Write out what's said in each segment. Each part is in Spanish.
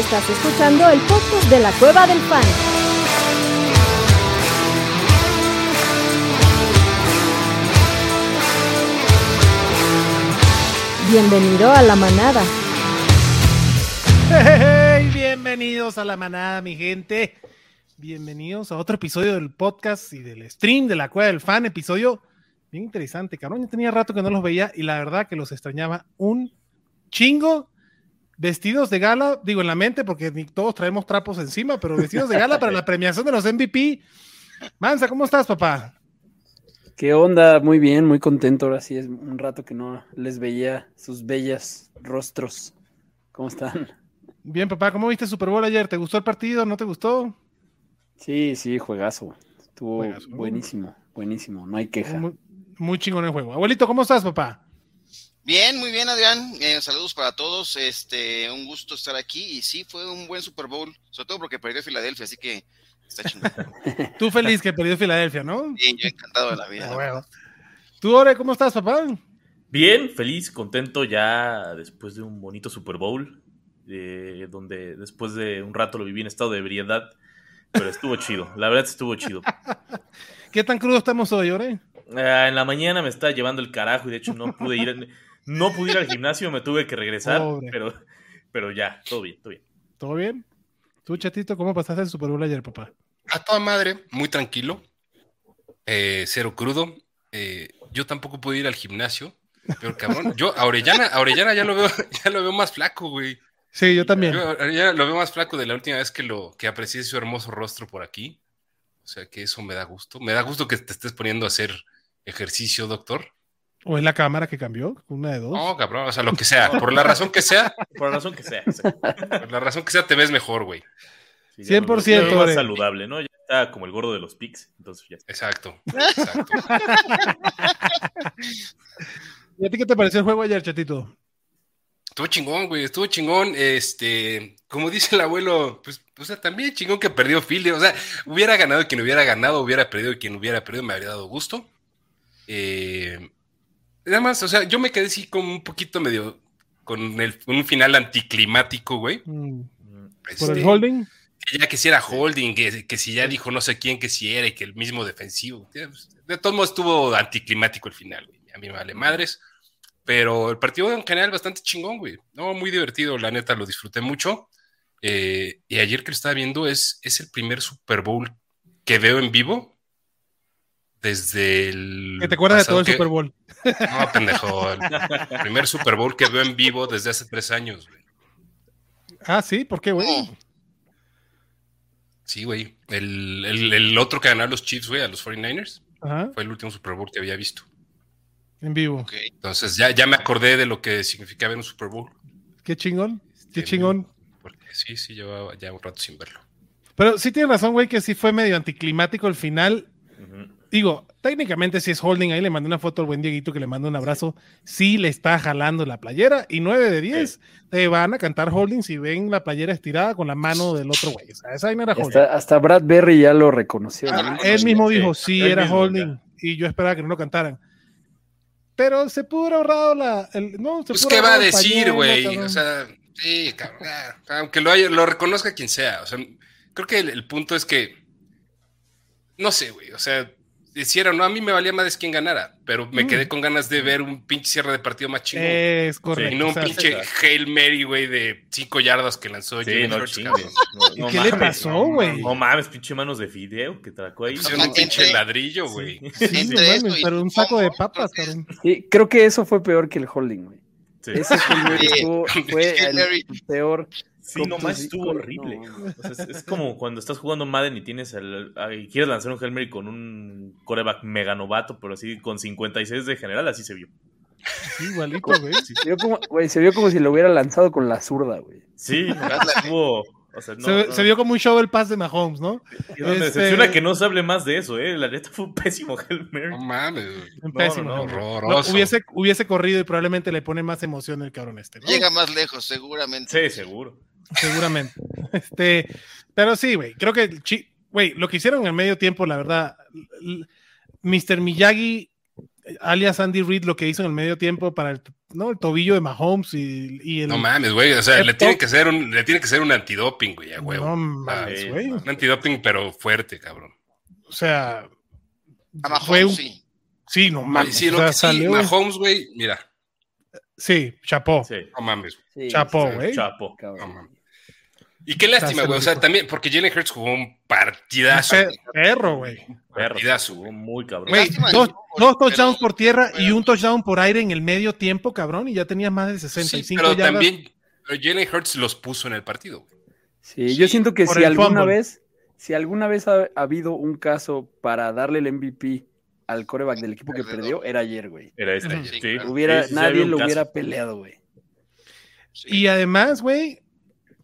Estás escuchando el podcast de la Cueva del Fan. Bienvenido a la manada. Hey, bienvenidos a la manada, mi gente. Bienvenidos a otro episodio del podcast y del stream de la Cueva del Fan. Episodio bien interesante, cabrón. Yo tenía rato que no los veía y la verdad que los extrañaba un chingo. Vestidos de gala, digo en la mente porque ni todos traemos trapos encima, pero vestidos de gala para la premiación de los MVP. Mansa, ¿cómo estás, papá? ¿Qué onda? Muy bien, muy contento. Ahora sí es un rato que no les veía sus bellas rostros. ¿Cómo están? Bien, papá, ¿cómo viste el Super Bowl ayer? ¿Te gustó el partido? ¿No te gustó? Sí, sí, juegazo. Estuvo juegazo. buenísimo, buenísimo. No hay queja. Muy, muy chingón el juego. Abuelito, ¿cómo estás, papá? Bien, muy bien, Adrián. Eh, saludos para todos. Este, un gusto estar aquí. Y sí, fue un buen Super Bowl, sobre todo porque perdió Filadelfia, así que está chingón. Tú feliz que perdió Filadelfia, ¿no? Bien, yo encantado de la vida. Ah, bueno. ¿Tú, Ore, cómo estás, papá? Bien, feliz, contento ya después de un bonito Super Bowl, eh, donde después de un rato lo viví en estado de ebriedad, pero estuvo chido. La verdad estuvo chido. ¿Qué tan crudo estamos hoy, Ore? Uh, en la mañana me estaba llevando el carajo y de hecho no pude ir, no pude ir al gimnasio, me tuve que regresar, pero, pero ya, todo bien, todo bien. ¿Todo bien? ¿Tú, chatito, cómo pasaste el Super Bowl ayer, papá? A toda madre, muy tranquilo, eh, cero crudo. Eh, yo tampoco pude ir al gimnasio, pero cabrón, yo a Orellana, a Orellana ya lo veo, ya lo veo más flaco, güey. Sí, yo también. Yo ya lo veo más flaco de la última vez que lo que aprecié su hermoso rostro por aquí. O sea que eso me da gusto. Me da gusto que te estés poniendo a hacer ejercicio, doctor. ¿O es la cámara que cambió? Una de dos. No, cabrón, o sea, lo que sea. Por la razón que sea. Por la razón que sea. Sí. Por la razón que sea, te ves mejor, güey. Sí, 100%. Ya me veo más saludable, ¿no? Ya está como el gordo de los pics, entonces ya está. Exacto. exacto. ¿Y a ti qué te pareció el juego ayer, chatito? Estuvo chingón, güey, estuvo chingón. Este, como dice el abuelo, pues, o sea, también chingón que perdió Philly. O sea, hubiera ganado quien hubiera ganado, hubiera perdido quien hubiera perdido, me habría dado gusto. Eh, nada más, o sea, yo me quedé así como un poquito medio con el, un final anticlimático, güey. Mm. Este, ¿Por el holding? Que ya que si era holding, que, que, si ya dijo no sé quién que si era y que el mismo defensivo. De todos modos estuvo anticlimático el final, güey. A mí me vale madres. Pero el partido en general bastante chingón, güey. No, muy divertido, la neta, lo disfruté mucho. Eh, y ayer que lo estaba viendo es, es el primer Super Bowl que veo en vivo desde el. ¿Que te acuerdas de todo el que... Super Bowl? No, pendejo. El primer Super Bowl que veo en vivo desde hace tres años, güey. Ah, sí, ¿por qué, güey? Oh. Sí, güey. El, el, el, otro que ganaron los Chiefs, güey, a los 49ers, Ajá. fue el último Super Bowl que había visto. En vivo. Okay. Entonces ya, ya me acordé de lo que significaba en un Super Bowl. Qué chingón. Qué chingón. Porque sí, sí, llevaba ya un rato sin verlo. Pero sí tienes razón, güey, que sí fue medio anticlimático el final. Uh -huh. Digo, técnicamente si es holding, ahí le mandé una foto al buen Dieguito que le mando un abrazo. Sí le está jalando la playera y 9 de 10 sí. te van a cantar holding si ven la playera estirada con la mano del otro güey. O sea, esa no era holding. Hasta, hasta, Brad Berry ya lo reconoció. Ah, él mismo dijo, sí, era mismo, holding. Ya. Y yo esperaba que no lo cantaran. Pero se pudo haber ahorrado la. El, no, se pues, ¿qué va a decir, güey? O sea, sí, cabrón. Aunque lo, haya, lo reconozca quien sea. O sea, creo que el, el punto es que. No sé, güey. O sea, hiciera no, a mí me valía más quién ganara, pero me mm. quedé con ganas de ver un pinche cierre de partido más chingón. Es correcto. Y no un pinche Hail Mary, güey, de 5 yardas que lanzó sí, no, Church, no, no, ¿Qué mames, le pasó, güey? No, mames, pinche manos de video que tracó ahí. Pusieron un pinche ladrillo, güey. Sí, sí, sí, mames, pero un saco de papas, cabrón. Sí, creo que eso fue peor que el holding, güey. Ese estuvo, fue el peor. Sí, nomás estuvo horrible. No. O sea, es, es, como cuando estás jugando Madden y tienes el, y quieres lanzar un Hail Mary con un coreback mega novato, pero así con 56 de general, así se vio. Sí, igualito, güey. Sí. Se, vio como, güey, se vio como si lo hubiera lanzado con la zurda, güey. Sí, estuvo. O sea, no, se, no. se, vio como un show el pass de Mahomes, ¿no? Y me este... decepciona que no se hable más de eso, ¿eh? La neta fue un pésimo Hail Mary. No mames. Un pésimo. No, horroroso. hubiese, hubiese corrido y probablemente le pone más emoción el cabrón este. ¿no? Llega más lejos, seguramente. Sí, seguro. Seguramente. este, pero sí, güey. Creo que, güey, lo que hicieron en el medio tiempo, la verdad, Mr. Miyagi, alias Andy Reid, lo que hizo en el medio tiempo para el ¿no? El tobillo de Mahomes y, y el. No mames, güey. O sea, le tiene que ser un, le tiene que ser un antidoping, güey, a huevo. No mames, güey. Un antidoping, pero fuerte, cabrón. O sea. A Mahomes, fue un- sí. Sí, no mames. sí, o lo sea, que sí, salió- Mahomes, güey, mira, Sí, chapó. Sí, no mames. Sí, Chapó, güey. Cabrón. No mames. Y qué lástima, güey. O sea, también, porque Jalen Hurts jugó un partidazo. Pe- Perro, güey. Partidazo, Jugó muy cabrón. Lástima, dos, dos Pero- touchdowns por tierra y pero- un touchdown por aire en el medio tiempo, cabrón, y ya tenías más de Sí, 65 pero yardas. también pero Jalen Hurts los puso en el partido, güey. Sí, yo siento que si alguna fumble. vez, si alguna vez ha, ha habido un caso para darle el MVP al coreback del equipo que perdió, era ayer, güey. Era este. Ujú. Sí, Sí. Hubiera, Sí, sí, sí, nadie un lo caso. hubiera peleado, güey. Sí. Y además, güey,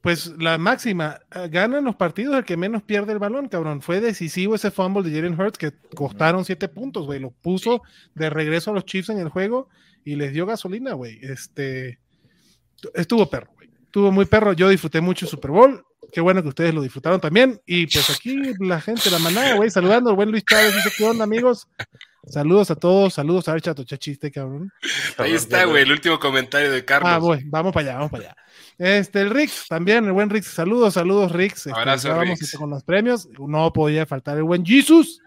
pues la máxima, eh, ganan los partidos el que menos pierde el balón, cabrón. Fue decisivo ese fumble de Jalen Hurts que costaron siete puntos, güey. Lo puso de regreso a los Chiefs en el juego y les dio gasolina, güey. Este estuvo perro, güey. Estuvo muy perro. Yo disfruté mucho el Super Bowl. Qué bueno que ustedes lo disfrutaron también. Y pues aquí la gente, la manada, güey, saludando. El buen Luis Chávez dice: ¿Qué onda, amigos? Saludos a todos, saludos a ver, chato, chiste, cabrón. Ahí está, güey, el último comentario de Carlos. Ah, voy, vamos para allá, vamos para allá. Este, el Rix, también, el buen Rix, saludos, saludos, Rix. Este, Abrazo, Rix. este, con los premios. No podía faltar el buen Jesus.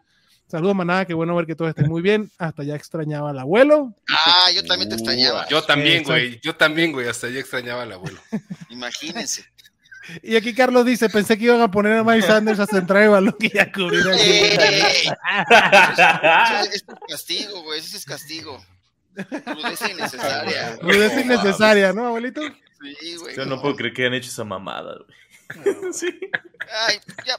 Saludos, manada, qué bueno ver que todos estén muy bien. Hasta ya extrañaba al abuelo. Ah, yo también te extrañaba. Yo también, güey. Yo también, güey. Hasta ya extrañaba al abuelo. Imagínense. Y aquí Carlos dice: Pensé que iban a poner a Mike Sanders a centrar el balón y a cubrir el ¡Ey! es castigo, güey. Eso es castigo. Rudeza innecesaria. Rudeza innecesaria, ¿no, abuelito? Sí, güey. Yo no puedo creer que hayan hecho esa mamada, güey. Sí. Ay, ya.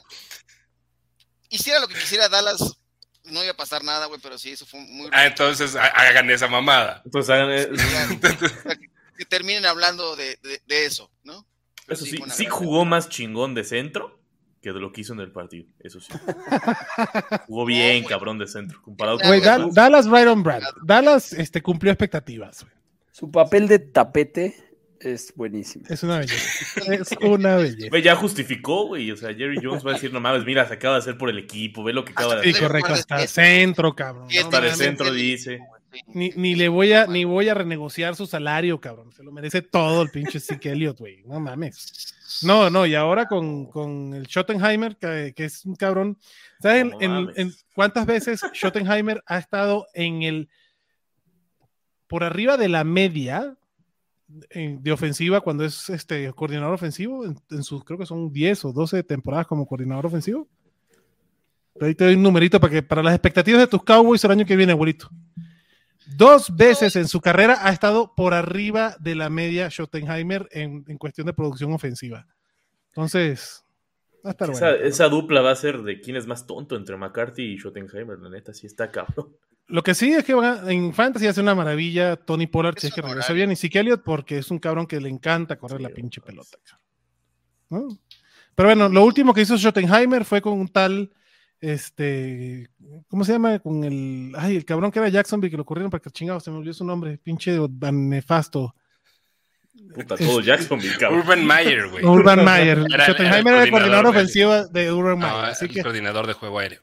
Hiciera lo que quisiera Dallas, no iba a pasar nada, güey, pero sí, eso fue muy. Ah, entonces ha- hagan esa mamada. Entonces hagan, Ya, que terminen hablando de, de- de eso, ¿no? Pero Eso sí, sí jugó más chingón de centro que de lo que hizo en el partido. Eso sí. Jugó bien, cabrón, de centro. Comparado con Da- Dallas right on brand. Dallas este, cumplió expectativas. güey. Su papel de tapete es buenísimo. Es una belleza. Es una belleza. Güey, ya justificó, güey. O sea, Jerry Jones va a decir, no mames, mira, se acaba de hacer por el equipo, ve lo que acaba de Sí, hacer. correcto, hasta centro, cabrón. Sí, ¿no? Hasta de sí, centro sí. dice. Sí. Ni, ni le voy a ni voy a renegociar su salario, cabrón. Se lo merece todo el pinche Elliott, güey. No mames. No, no, y ahora con, con el Schottenheimer, que, que es un cabrón. ¿Sabes en- No en- mames. en cuántas veces Schottenheimer ha estado en el por arriba de la media en- de ofensiva cuando es este coordinador ofensivo? En, en sus, creo que son 10 o 12 temporadas como coordinador ofensivo. Ahí te doy un numerito para que para las expectativas de tus Cowboys el año que viene, abuelito. Dos veces en su carrera ha estado por arriba de la media Schottenheimer en, en cuestión de producción ofensiva. Entonces, va a estar Esa, esa dupla va a ser de quién es más tonto entre McCarthy y Schottenheimer. La neta, sí está cabrón. Lo que sí es que van a- en Fantasy hace una maravilla Tony Pollard si es que no regresa bien y Zeke Elliott porque es un cabrón que le encanta correr Sí, la pinche pelota. ¿no? Pero bueno, lo último que hizo Schottenheimer fue con un tal, este, ¿cómo se llama? Con el, ay, el cabrón que era Jacksonville que lo corrieron para que chingados, se me olvidó su nombre, pinche nefasto. Puta, todo Jacksonville, cabrón. Urban Meyer, güey. Urban Meyer. Era- Schottenheimer era era el coordinador coordinador, ofensivo de Urban No, Meyer, así el que coordinador de juego aéreo.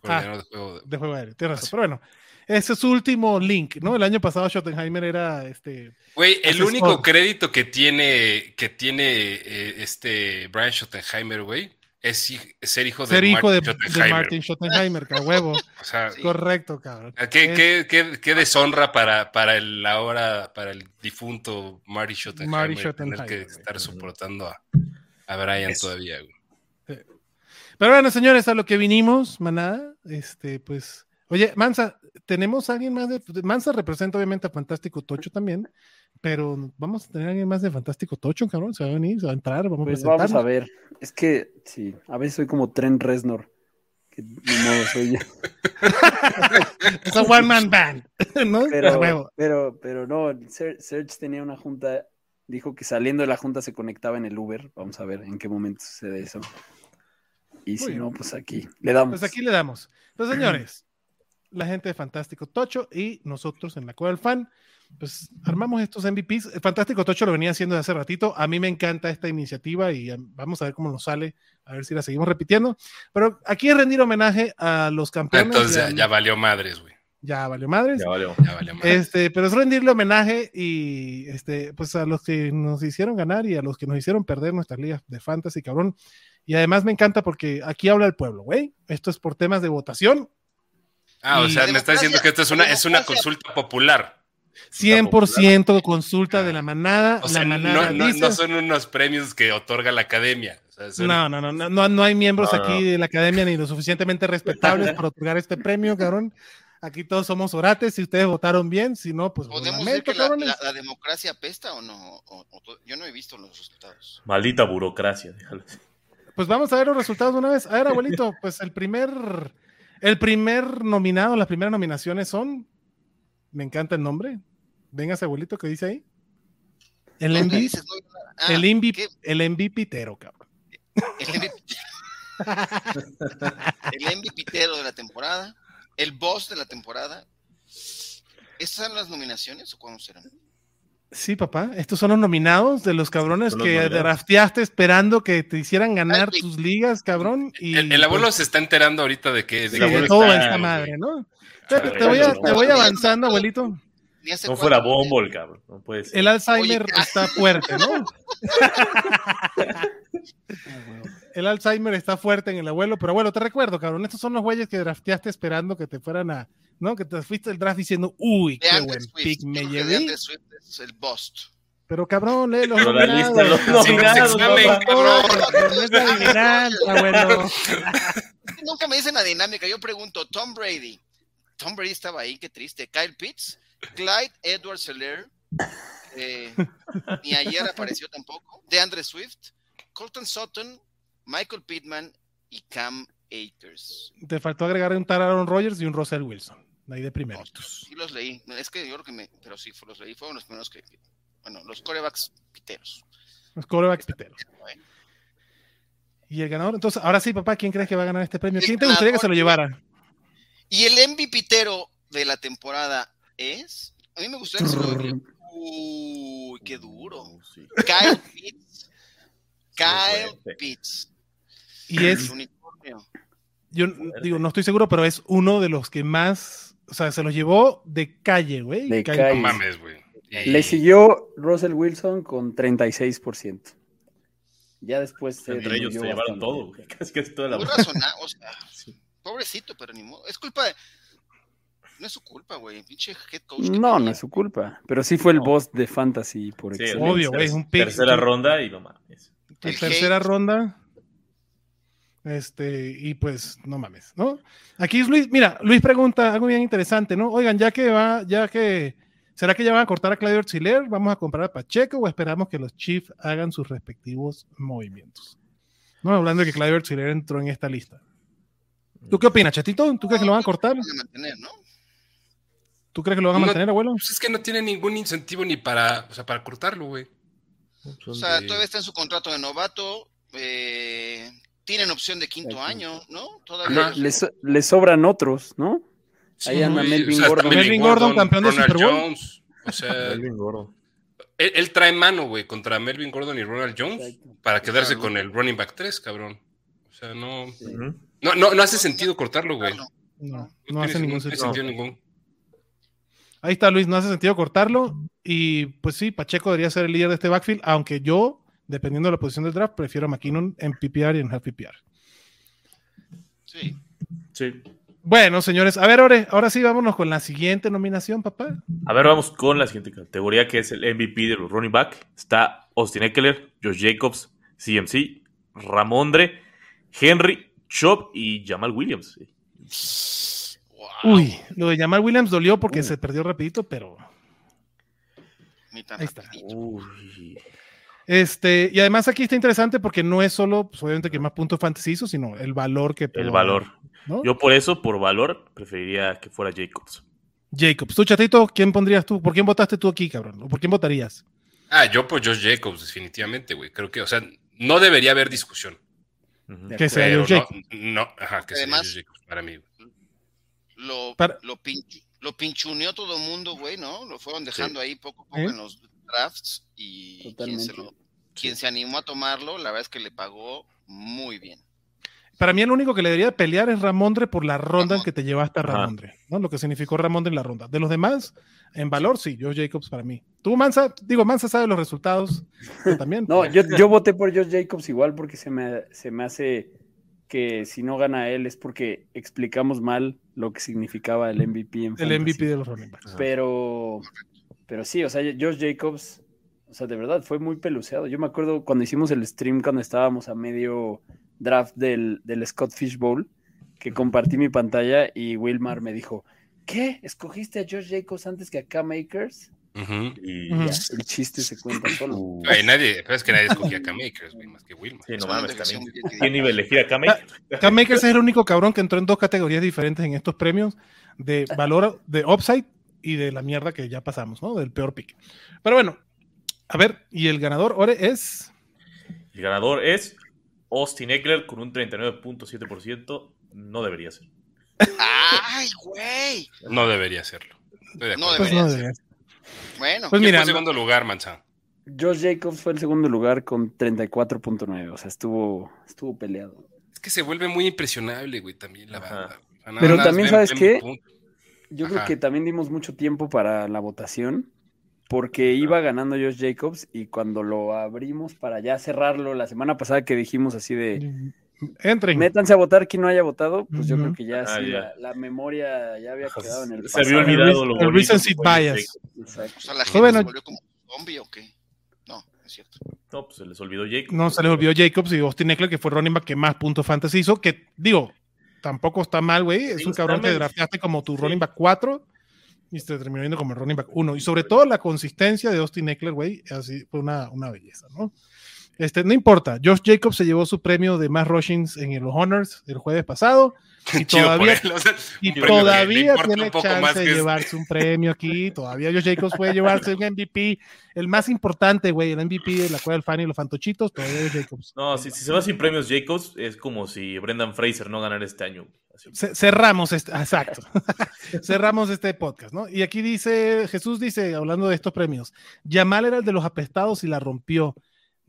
Coordinador de juego de- de juego aéreo, tienes razón. Pero bueno, ese es su último link, ¿no? El año pasado Schottenheimer era este Güey, el Asesor. único crédito que tiene, que tiene eh, este Brian Schottenheimer, güey, es ser hijo de ser hijo de, Martin de Schottenheimer. Martin Schottenheimer, que huevo. O sea, Sí. Correcto, cabrón. qué, Es- qué- qué- qué deshonra para, para el ahora, para el difunto Marty Schottenheimer, Marty tener Schottenheimer, que estar soportando a, a Brian Eso. todavía, güey. Pero bueno, señores, a lo que vinimos, manada, este, pues, oye, Mansa, tenemos a alguien más de, Mansa representa obviamente a Fantástico Tocho también, pero vamos a tener a alguien más de Fantástico Tocho, cabrón, se va a venir, se va a entrar, vamos Pues a vamos a ver. Es que, sí, a veces soy como Trent Reznor. Que modo soy yo. Es a one man band, ¿no? Pero, pero, pero no, Ser- Serge tenía una junta, dijo que saliendo de la junta se conectaba en el Uber. Vamos a ver en qué momento sucede eso. Y si no, pues aquí le damos. Pues aquí le damos. Entonces, señores, la gente de Fantástico Tocho y nosotros en la Cueva del Fan, pues armamos estos MVPs. El Fantástico Tocho lo venía haciendo desde hace ratito. A mí me encanta esta iniciativa y um, vamos a ver cómo nos sale, a ver si la seguimos repitiendo. Pero aquí es rendir homenaje a los campeones. Entonces ya, valió madres, güey. ya valió madres. Ya valió. Ya vale madre. Este, pero es rendirle homenaje y este, pues a los que nos hicieron ganar y a los que nos hicieron perder nuestras ligas de fantasy, cabrón. Y además me encanta porque aquí habla el pueblo, güey. Esto es por temas de votación. Ah, o sea, me está diciendo que esto es una, es una consulta popular. 100% consulta de la manada. O sea, la no, manada no- dice- no son unos premios que otorga la academia. O sea, son- No, no, no, no, no, no hay miembros No, aquí no. de la academia ni lo suficientemente respetables para otorgar este premio, cabrón. Aquí todos somos orates, si ustedes votaron bien, si no, pues ¿Podemos decir que la, cabrones. la- la democracia apesta o no? O- yo no he visto los resultados. Maldita burocracia. déjalo. Pues vamos a ver los resultados de una vez. A ver, abuelito, pues el primer, el primer nominado, las primeras nominaciones son, me encanta el nombre. Véngase, abuelito, ¿qué dice ahí? El ¿Dónde MVP? Ah, el MVP, el MVPtero, cabrón. El MVP. el de la temporada. El boss de la temporada. ¿Estas son las nominaciones o cuándo serán? Sí, papá, estos son los nominados de los cabrones los que nominados. drafteaste esperando que te hicieran ganar Ay, tus ligas, cabrón. Y el, el abuelo pues, se está enterando ahorita de que sí, el de todo está- esta madre, ¿no? Ah, Te, te voy, a- te voy avanzando, abuelito. No fuera cuánto- Bombol, cabrón. No puede ser. El Alzheimer Oye, está fuerte, ¿no? El Alzheimer está fuerte en el abuelo, pero abuelo, te recuerdo, cabrón, estos son los güeyes que drafteaste esperando que te fueran a, ¿no? Que te fuiste el draft diciendo, uy, De qué Andre buen Swift. pick me de llevé. Andre Swift es el bust. Pero cabrón, lee los Pero la lista de los nominados. nominados, cabrón. Nunca me dicen la dinámica. Yo pregunto, Tom Brady. Tom Brady estaba ahí, qué triste. Kyle Pitts, Clyde Edwards Seller, eh, ni ayer apareció tampoco. DeAndre Swift, Colton Sutton, Michael Pittman y Cam Akers. Te faltó agregar un tal Aaron Rodgers y un Russell Wilson. Ahí de primeritos. Sí los leí. Es que yo creo que me. Pero sí, los leí. Fueron los primeros que. Bueno, los corebacks piteros. Los corebacks piteros. Y el ganador, entonces, ahora sí, papá, ¿quién crees que va a ganar este premio? ¿Quién te gustaría que se lo llevara? Y el MVPtero de la temporada es. A mí me gustaría que se lo Uy, qué duro. Sí. Kyle Pitts. Kyle. Pitts. Y es, unicornio. yo digo, no estoy seguro, pero es uno de los que más, o sea, se los llevó de calle, güey. De Kyle calle. No mames, güey. Le siguió Russell Wilson con 36%. Ya después se Entre ellos se llevaron todo, güey. Casi que toda la Muy razonable. O sea, Sí. pobrecito, pero ni modo. Es culpa de. No es su culpa, güey. Pinche head coach. No, no es su culpa. Pero sí fue el No. boss de fantasy por Sí, excelencia. Obvio, güey, es un pick. Tercera ronda y no mames. En El tercera hate. ronda. Este, y pues, no mames, ¿no? Aquí es Luis, mira, Luis pregunta algo bien interesante, ¿no? Oigan, ya que va, ya que, ¿será que ya van a cortar a Claudio Auxiliar? ¿Vamos a comprar a Pacheco o esperamos que los Chiefs hagan sus respectivos movimientos? No, hablando de que Claudio Auxiliar entró en esta lista. ¿Tú qué opinas, Chatito? ¿Tú crees que lo van a cortar? Van a mantener, ¿no? ¿Tú crees que lo van a No- mantener, abuelo? Pues es que no tiene ningún incentivo ni para, o sea, para cortarlo, güey. O sea, Sí. todavía está en su contrato de novato. eh, tienen opción de quinto año, ¿no? Todavía. le, so- le sobran otros, ¿no? Ahí anda Melvin Gordon. Melvin Gordon, campeón de Super Bowl. Jones. O sea, Melvin Gordo. él, él trae mano, güey, contra Melvin Gordon y Ronald Jones Exacto. para quedarse con el running back 3, cabrón. O sea, no, no, no, no hace sentido cortarlo, güey. Claro. No, no tiene hace ningún sentido ningún. Ahí está Luis, no hace sentido cortarlo. Y pues sí, Pacheco debería ser el líder de este backfield, aunque yo, dependiendo de la posición del draft, prefiero a McKinnon en PPR y en half PPR. Sí. Sí. Bueno, señores, a ver, Ore, ahora sí vámonos con la siguiente nominación, papá. A ver, vamos con la siguiente categoría que es el MVP de los running back. Está Austin Eckler, Josh Jacobs, CMC, Ramondre, Henry, Chop y Jamal Williams. Wow. Uy, lo de Jamal Williams dolió porque se perdió rapidito, pero Ni tan ahí está. Uy. este, y además aquí está interesante porque no es solo, pues, obviamente, que más puntos fantasy hizo, sino el valor que El valor. ¿no? Yo por eso, por valor, preferiría que fuera Jacobs. Jacobs, tú, chatito, ¿quién pondrías tú? ¿Por quién votaste tú aquí, cabrón? ¿O por quién votarías? Ah, yo por Josh Jacobs, definitivamente, güey. Creo que, o sea, no debería haber discusión. Ujú. Que sea Pero Josh no, Jacobs. no, ajá, que sea Además- Josh Jacobs para mí. Lo, Para- lo, pinch- lo pinchuneó todo el mundo, güey, ¿no? Lo fueron dejando ahí poco a poco ¿Eh? en los drafts y quien se, lo, quien se animó a tomarlo, la verdad es que le pagó muy bien. para mí el único que le debería pelear es Ramondre por la ronda en que te llevaste a Ajá. Ramondre, ¿no? Lo que significó Ramondre en la ronda. De los demás, en valor, sí, Josh Jacobs para mí. Tú, Mansa, digo, Mansa sabe los resultados yo también. No, yo, yo voté por Josh Jacobs igual porque se me, se me hace que si no gana él es porque explicamos mal lo que significaba el MVP en el. MVP de los running backs. Pero, pero sí, o sea, Josh Jacobs, o sea, de verdad fue muy peluceado. Yo me acuerdo cuando hicimos el stream, cuando estábamos a medio draft del, del Scott Fish Bowl, que compartí mi pantalla y Wilmar me dijo, ¿qué? ¿Escogiste a Josh Jacobs antes que a Cam Akers? Y. Ya, el chiste se cuenta solo. Güey, nadie, pero es que nadie escogía a Cam Akers, güey, más que Wilma. sí, no mames, también. ¿Quién iba a elegir a Kame? Cam Akers es el único cabrón que entró en dos categorías diferentes en estos premios de valor de upside y de la mierda que ya pasamos, ¿no? Del peor pick. Pero bueno, a ver, y el ganador, Ore, es El ganador es Austin Eckler con un 39.7%. No debería ser. ¡Ay, güey! No debería serlo. No acuerdo. pues, debería no ser. debería ser. Bueno, Pues ¿Quién mira, fue segundo lugar, Manza? Josh Jacobs fue el segundo lugar con 34.9, o sea, estuvo, estuvo peleado. Es que se vuelve muy impresionable, güey, también la banda. Nada Pero también, ¿sabes qué? Yo Ajá. creo que también dimos mucho tiempo para la votación, porque iba ganando Josh Jacobs y cuando lo abrimos para ya cerrarlo la semana pasada que dijimos así de entren. métanse a votar quien no haya votado, pues yo creo que ya Ah, sí, ya. La, la memoria ya había quedado en el Se había olvidado lo El bonito recency bias. Jacobs. Exacto. o sea, la Pues gente bueno. se volvió como zombie o qué. No, es cierto. No, pues se les olvidó Jake. No se les olvidó Jacobs y Austin Eckler, que fue el running back que más puntos fantasy hizo, que digo, tampoco está mal, güey. Es Sí, un cabrón que drafteaste como tu Sí. running back 4 y se terminó viendo como el running back 1. Y sobre todo la consistencia de Austin Eckler, güey, así fue una, una belleza, ¿no? Este, no importa, Josh Jacobs se llevó su premio de más rushings en los Honors el jueves pasado y todavía, él, o sea, y todavía tiene chance de llevarse un premio aquí. Todavía Josh Jacobs puede llevarse un MVP, el más importante, güey, el MVP de la cueva del fan y los fantochitos. Todavía Josh Jacobs. No, si, si se va sin premios Jacobs, es como si Brendan Fraser no ganara este año. Así. Cerramos este, exacto. cerramos este podcast, ¿no? Y aquí dice, Jesús dice, hablando de estos premios, Yamal era el de los apestados y la rompió.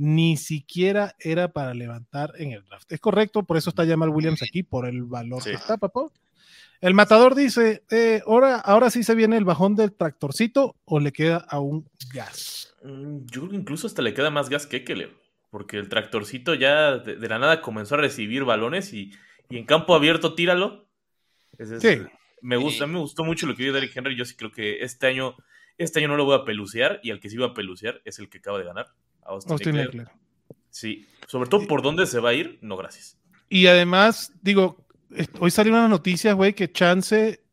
Ni siquiera era para levantar en el draft. Es correcto, por eso está Jamal Williams aquí, por el valor Sí. que está, papá. El matador dice, eh, ahora, ahora sí se viene el bajón del tractorcito o le queda aún gas. Mm, Yo creo que incluso hasta le queda más gas que Eckler, porque el tractorcito ya de, de la nada comenzó a recibir balones y, y en campo abierto tíralo. Es- Sí. Me gusta, me gustó mucho lo que dio Derrick Henry. Yo sí creo que este año, este año no lo voy a pelucear y al que sí iba a pelucear es el que acaba de ganar. Austin Austin Eckler. Eckler. Sí, sobre todo por dónde se va a ir, no gracias. Y además, digo, hoy salieron unas noticias, güey, que chance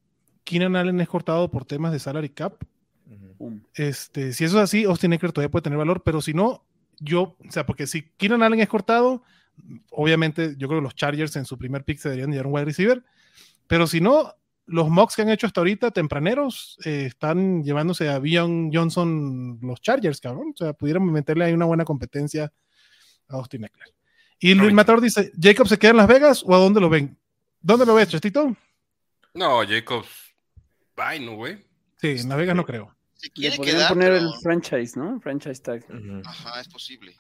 Keenan Allen es cortado por temas de salary cap. Este, si eso es así, Austin Eckler todavía puede tener valor, pero si no, yo, o sea, porque si Keenan Allen es cortado, obviamente yo creo que los Chargers en su primer pick se deberían llevar un wide receiver, pero si no, los mocks que han hecho hasta ahorita, tempraneros, eh, están llevándose a Bion Johnson los Chargers, cabrón. O sea, pudieran meterle ahí una buena competencia a Austin Eckler. Y Luis. Matador dice, ¿Jacob se queda en Las Vegas o a dónde lo ven? ¿Dónde lo ves, Chestito? No, Jacobs. Bye, ¿no, güey? Sí, en Las Vegas no creo. Si Le quiere podrían quedar, poner pero- el franchise, ¿no? Franchise tag. Ajá, es posible.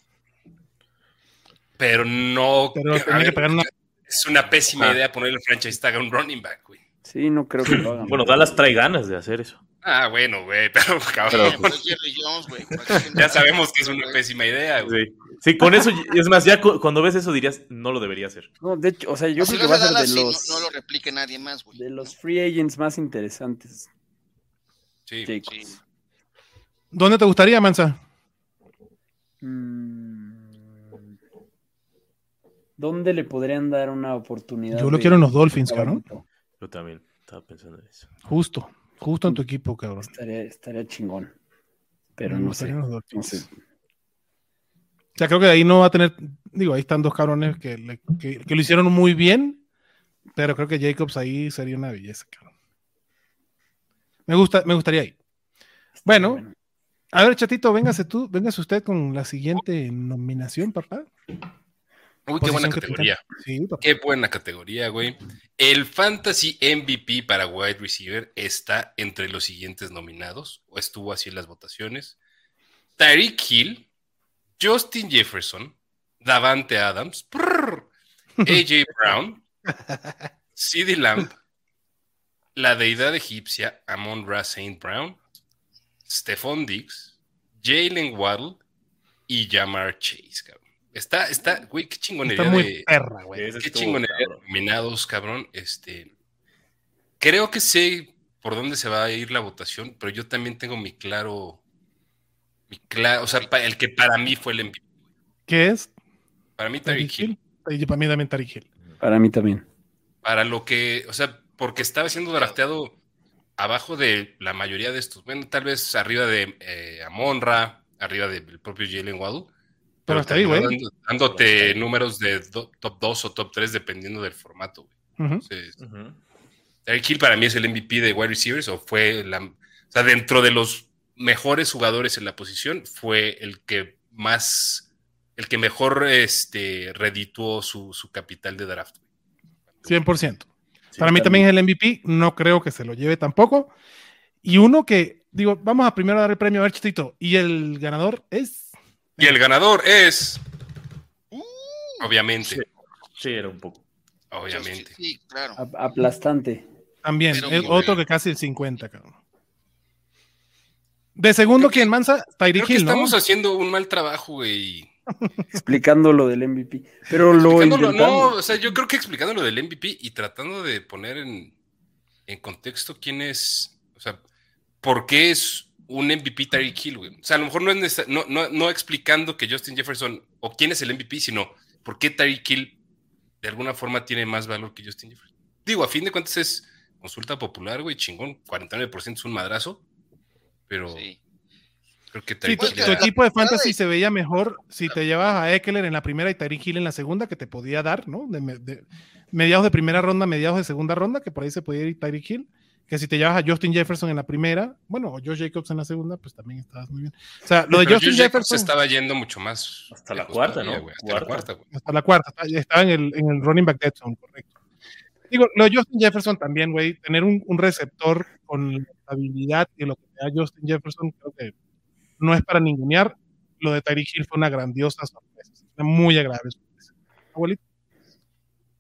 Pero no. Pero que pagar una... Es una pésima Ajá. idea ponerle franchise tag a un running back, güey. Sí, no creo que lo hagan. Bueno, Dallas trae ganas de hacer eso. Ah, bueno, güey, pero cabrón. Pero, pues, Jones, ya sabemos que es una pésima idea, güey. sí. Sí, con eso, es más, ya cu- cuando ves eso dirías, no lo debería hacer. No, de hecho, o sea, yo Si creo que va a ser de no- los, no, lo replique nadie más, güey. de los free agents más interesantes. Sí. Jacobs. Sí. ¿Dónde te gustaría, Mansa? Mm. ¿Dónde le podrían dar una oportunidad? Yo lo de- quiero en los Dolphins, cabrón. Yo también estaba pensando en eso. Justo, justo en tu equipo, cabrón. Estaría, estaría chingón. Pero Me no gustaría sé. No sé. O sea, creo que de ahí no va a tener, digo, ahí están dos cabrones que, le- que- que lo hicieron muy bien, pero creo que Jacobs ahí sería una belleza, cabrón. Me gusta, me gustaría ahí. Bueno, a ver, chatito, véngase tú, véngase usted con la siguiente nominación, papá. Uy, qué buena que te categoría. Sí. Qué buena categoría, güey. El Fantasy MVP para wide receiver está entre los siguientes nominados, o estuvo así en las votaciones. Tyreek Hill, Justin Jefferson, Davante Adams, prrr, AJ Brown, CeeDee Lamb, la deidad egipcia Amon Ra Saint Brown, Stephon Diggs, Jalen Waddle y Jamar Chase, cabrón. Está, está, güey, qué chingonería Está muy de. perra, güey. Qué estuvo chingonería de cabrón. nominados, cabrón. Este. Creo que sé por dónde se va a ir la votación, pero yo también tengo mi claro. Mi claro, o sea, pa- el que para mí fue el MVP. ¿Qué es? Para mí, Tyreek Hill. Para mí también Tariq Hill. Para mí también. Para lo que, o sea, porque estaba siendo drafteado abajo de la mayoría de estos. Bueno, tal vez arriba de eh, Amonra, arriba del propio Jalen Waddle. Pero hasta ahí, güey. Dándote números de do- top 2 o top 3 dependiendo del formato. güey. Entonces. Tyreek Hill para mí es el MVP de wide receivers o fue la, o sea, dentro de los mejores jugadores en la posición fue el que más, el que mejor este, redituó su, su capital de draft. güey. 100%. Sí, Para mí también es el MVP, no creo que se lo lleve tampoco. Y uno que, digo, vamos a primero dar el premio a ver, Chitito. Y el ganador es. Y el ganador es, obviamente, Sí. Sí, era un poco. obviamente. Sí, claro. A- aplastante. También, Pero es muy otro bien. que casi el 50, cabrón. De segundo, ¿quién mansa? Tyreek Hill, ¿no? estamos haciendo un mal trabajo, güey. Explicando lo del MVP. Pero lo no, o sea, yo creo que explicando lo del MVP y tratando de poner en, en contexto quién es, o sea, por qué es un MVP Tyreek Hill, güey. O sea, a lo mejor no es no, no, no explicando que Justin Jefferson o quién es el MVP, sino por qué Tyreek Hill de alguna forma tiene más valor que Justin Jefferson. Digo, a fin de cuentas es consulta popular, güey, chingón, 49% es un madrazo, pero Sí. creo que Sí, Tyreek tu, Hill tu era- equipo de fantasy se veía mejor si te llevabas a Eckler en la primera y Tyreek Hill en la segunda, que te podía dar, ¿no? De, de- mediados de primera ronda, mediados de segunda ronda, que por ahí se podía ir Tyreek Hill. Que si te llevas a Justin Jefferson en la primera, bueno, o Josh Jacobs en la segunda, pues también estabas muy bien. O sea, lo de Pero Justin Josh Jefferson estaba yendo mucho más Hasta la cuarta, ¿no? güey, Hasta la Cuarta. cuarta, güey. hasta la cuarta, estaba en el, en el running back dead zone, correcto. Digo, lo de Justin Jefferson también, güey, tener un, un receptor con la habilidad y lo que te da Justin Jefferson, creo que no es para ningunear. Lo de Tyreek Hill fue una grandiosa sorpresa, una muy agradable sorpresa. Abuelito,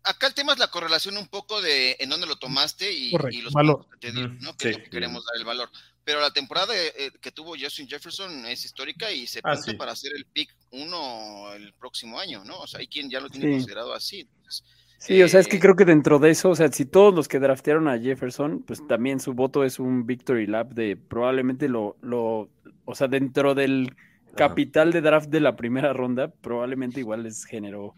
Acá el tema es la correlación un poco de en dónde lo tomaste y, Correcto, y los valor. puntos que te ¿no? Que es lo que queremos dar el valor. Pero la temporada eh, que tuvo Justin Jefferson es histórica y se Ah, pinta sí. para hacer el pick uno el próximo año, ¿no? O sea, hay quien ya lo tiene Sí. considerado así. Entonces, Sí, o sea, es que eh, creo que dentro de eso, o sea, si todos los que draftearon a Jefferson, pues también su voto es un victory lap de probablemente lo, lo o sea, dentro del capital de draft de la primera ronda, probablemente igual les generó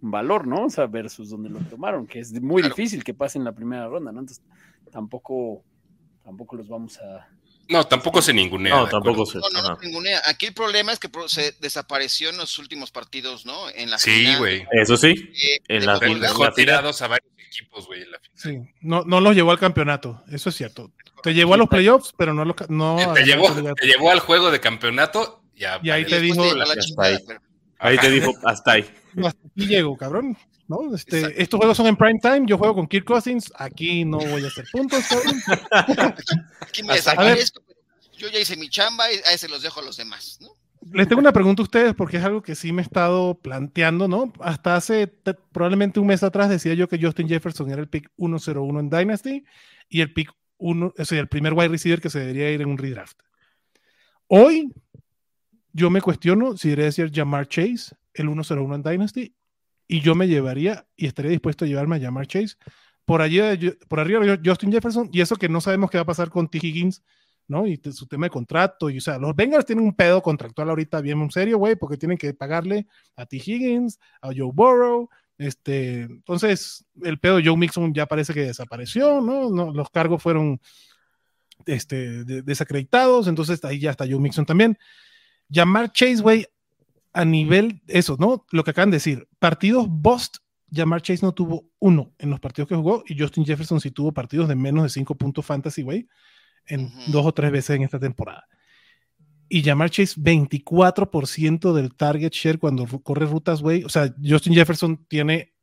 valor, ¿no? O sea, versus donde lo tomaron, que es muy Claro. difícil que pasen la primera ronda, ¿no? Entonces, tampoco, tampoco los vamos a... No, tampoco se ningunea. No, tampoco sé. No, no, no, ningunea. Aquí el problema es que se desapareció en los últimos partidos, ¿no? En la Sí, final, güey. Eso sí, eh, en la- Dejó la final. tirados a varios equipos, güey, en la final. sí, no, no los llevó al campeonato, eso es cierto. Te llevó a los playoffs, pero no, los, no te, llevó, la te llevó al juego de campeonato y, a- Y ahí te dijo- la Ya chingada, ahí. ahí te dijo hasta ahí. Hasta aquí llego, cabrón. ¿no? Este, estos juegos son en prime time, yo juego con Kirk Cousins, aquí no voy a hacer puntos, cabrón. Aquí me Hasta- a ver. desaparezco, pero yo ya hice mi chamba y a ese los dejo a los demás, ¿no? Les tengo una pregunta a ustedes porque es algo que sí me he estado planteando, ¿no? Hasta hace te- probablemente un mes atrás decía yo que Justin Jefferson era el pick 101 en Dynasty y el pick 1, o sea, el primer wide receiver que se debería ir en un redraft. Hoy yo me cuestiono si debería ser Jamar Chase el 101 en Dynasty y yo me llevaría y estaría dispuesto a llevarme a Jamar Chase por, allí, por arriba Justin Jefferson y eso que no sabemos qué va a pasar con T. Higgins ¿no? Y su tema de contrato, y o sea, los Bengals tienen un pedo contractual ahorita bien serio, güey, porque tienen que pagarle a T. Higgins, a Joe Burrow, este, entonces el pedo de Joe Mixon ya parece que desapareció, ¿no? no los cargos fueron este, de- desacreditados, entonces ahí ya está Joe Mixon también. Llamar Chase, güey, a nivel, eso, ¿no? Lo que acaban de decir, partidos Bust, Llamar Chase no tuvo uno en los partidos que jugó, y Justin Jefferson sí tuvo partidos de menos de cinco puntos fantasy, güey en Ujú. dos o tres veces en esta temporada. Y Jamar Chase, 24% del target share cuando corre rutas, güey. O sea, Justin Jefferson tiene,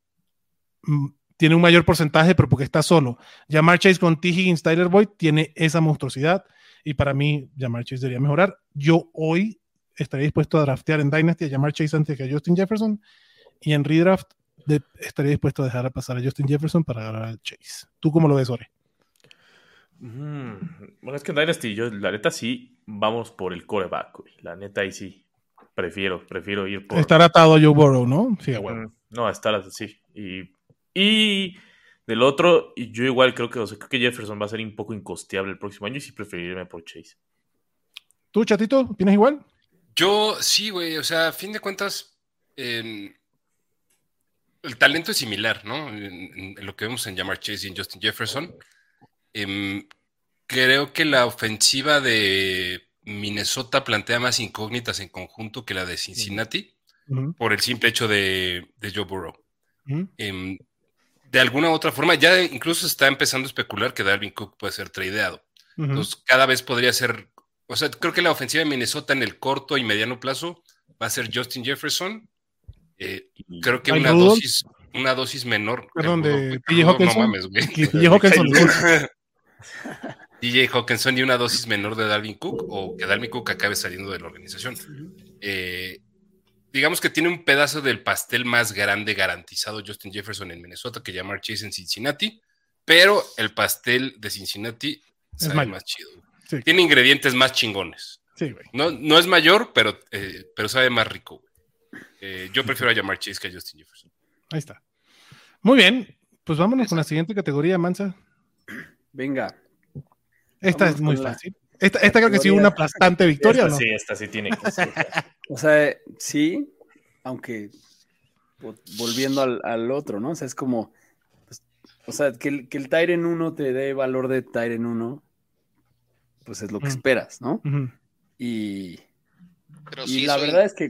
mm, tiene un mayor porcentaje, pero porque está solo. Jamar Chase con T. Higgins, Tyler Boyd, tiene esa monstruosidad. Y para mí, Jamar Chase debería mejorar. Yo hoy estaría dispuesto a draftear en Dynasty a Jamar Chase antes que a Justin Jefferson. Y en redraft, de- estaría dispuesto a dejar a pasar a Justin Jefferson para agarrar a Chase. ¿Tú cómo lo ves, Ore? Mm, Bueno, es que en Dynasty, yo la neta sí, vamos por el coreback, güey. La neta ahí sí. Prefiero, prefiero ir por. Estar atado a Joe Burrow, ¿no? Sí. Mm, No, estar así. Y, y del otro, y yo igual creo que, o sea, creo que Jefferson va a ser un poco incosteable el próximo año y sí preferirme por Chase. ¿Tú, Chatito, opinas igual? Yo sí, güey, o sea, a fin de cuentas, em, el talento es similar, ¿no? En, en lo que vemos en Jamar Chase y en Justin Jefferson. Em, creo que la ofensiva de Minnesota plantea más incógnitas en conjunto que la de Cincinnati por el simple hecho de, de Joe Burrow. Em, de alguna u otra forma, ya incluso se está empezando a especular que Dalvin Cook puede ser tradeado. Entonces, cada vez podría ser. O sea, creo que la ofensiva de Minnesota en el corto y mediano plazo va a ser Justin Jefferson. Eh, creo que una Rudolph. dosis, una dosis menor. Perdón, de TJ Hawkinson. No mames, güey. TJ Hawkinson. DJ Hawkinson y una dosis menor de Dalvin Cook o que Dalvin Cook acabe saliendo de la organización. Eh, digamos que tiene un pedazo del pastel más grande garantizado Justin Jefferson en Minnesota que Jamar Chase en Cincinnati, pero el pastel de Cincinnati Es mayor. más chido. Sí. Tiene ingredientes más chingones. Sí, güey. No, no es mayor, pero, eh, pero sabe más rico. güey. Eh, yo prefiero a Jamar Chase que a Justin Jefferson. Ahí está. Muy bien. Pues vámonos con la siguiente categoría, Mansa. Venga. Esta Vámonos es muy fácil. Esta, esta creo que sí una aplastante victoria, ¿o esta ¿no? sí, esta sí tiene que ser. O sea, sí, aunque vo- volviendo al, al otro, ¿no? O sea, es como, pues, o sea, que el, que el Tyren 1 te dé valor de Tyren 1, pues es lo que Mm. esperas, ¿no? Ujú. Y, Pero y sí la verdad es que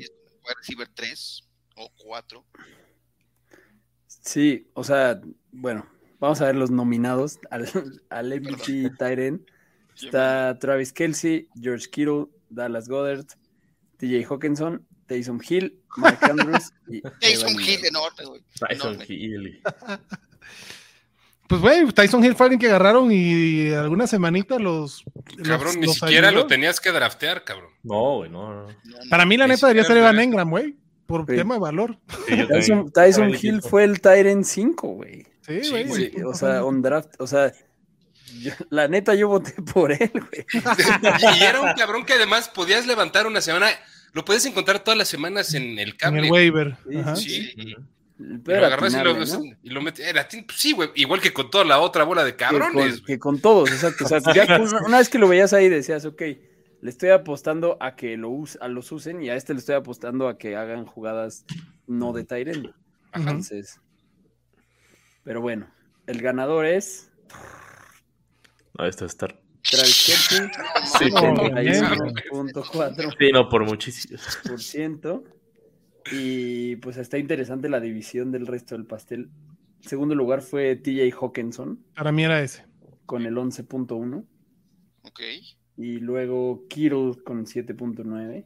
receiver 3 o 4. sí, o sea, bueno, vamos a ver los nominados al, al MVP Tyren. Está Travis Kelsey, George Kittle, Dallas Goddard, TJ Hawkinson, Taysom Hill, Mark Andrews y Evan Hill enorme, güey. Tyson. Hill. Pues, güey, Tyson Hill fue alguien que agarraron y algunas semanitas los. Cabrón, los- ni los siquiera ayudó. lo tenías que draftear, cabrón. No, güey, no, no. Para mí, la Ni neta, debería ser Evan Engram, güey. Por Sí. tema de valor. Sí, Tyson, Hill fue el Tyren 5, güey. Sí, güey. güey. Sí, o sea, on draft, o sea, yo- la neta yo voté por él, güey. y era un cabrón que además podías levantar una semana, lo puedes encontrar todas las semanas en el en cable. el waiver. Sí, Ajá. Sí, Peor lo agarras y lo, atinarle, ¿no? y lo metes. era tin- sí, güey, igual que con toda la otra bola de Que cabrones. con, que con todos, exacto. O sea, ya una, una vez que lo veías ahí decías, ok, le estoy apostando a que lo us- a los usen y a este le estoy apostando a que hagan jugadas no de Tyren. Ajá. Entonces, pero bueno, el ganador es No, esto estar. Travis Sí, Oh, por, bien. 71.4%. sí, no, por muchísimo. Y pues está interesante la división del resto del pastel. Segundo lugar fue TJ Hawkinson Para mí era ese. con el 11.1 Ok. y luego Kittle con 7.9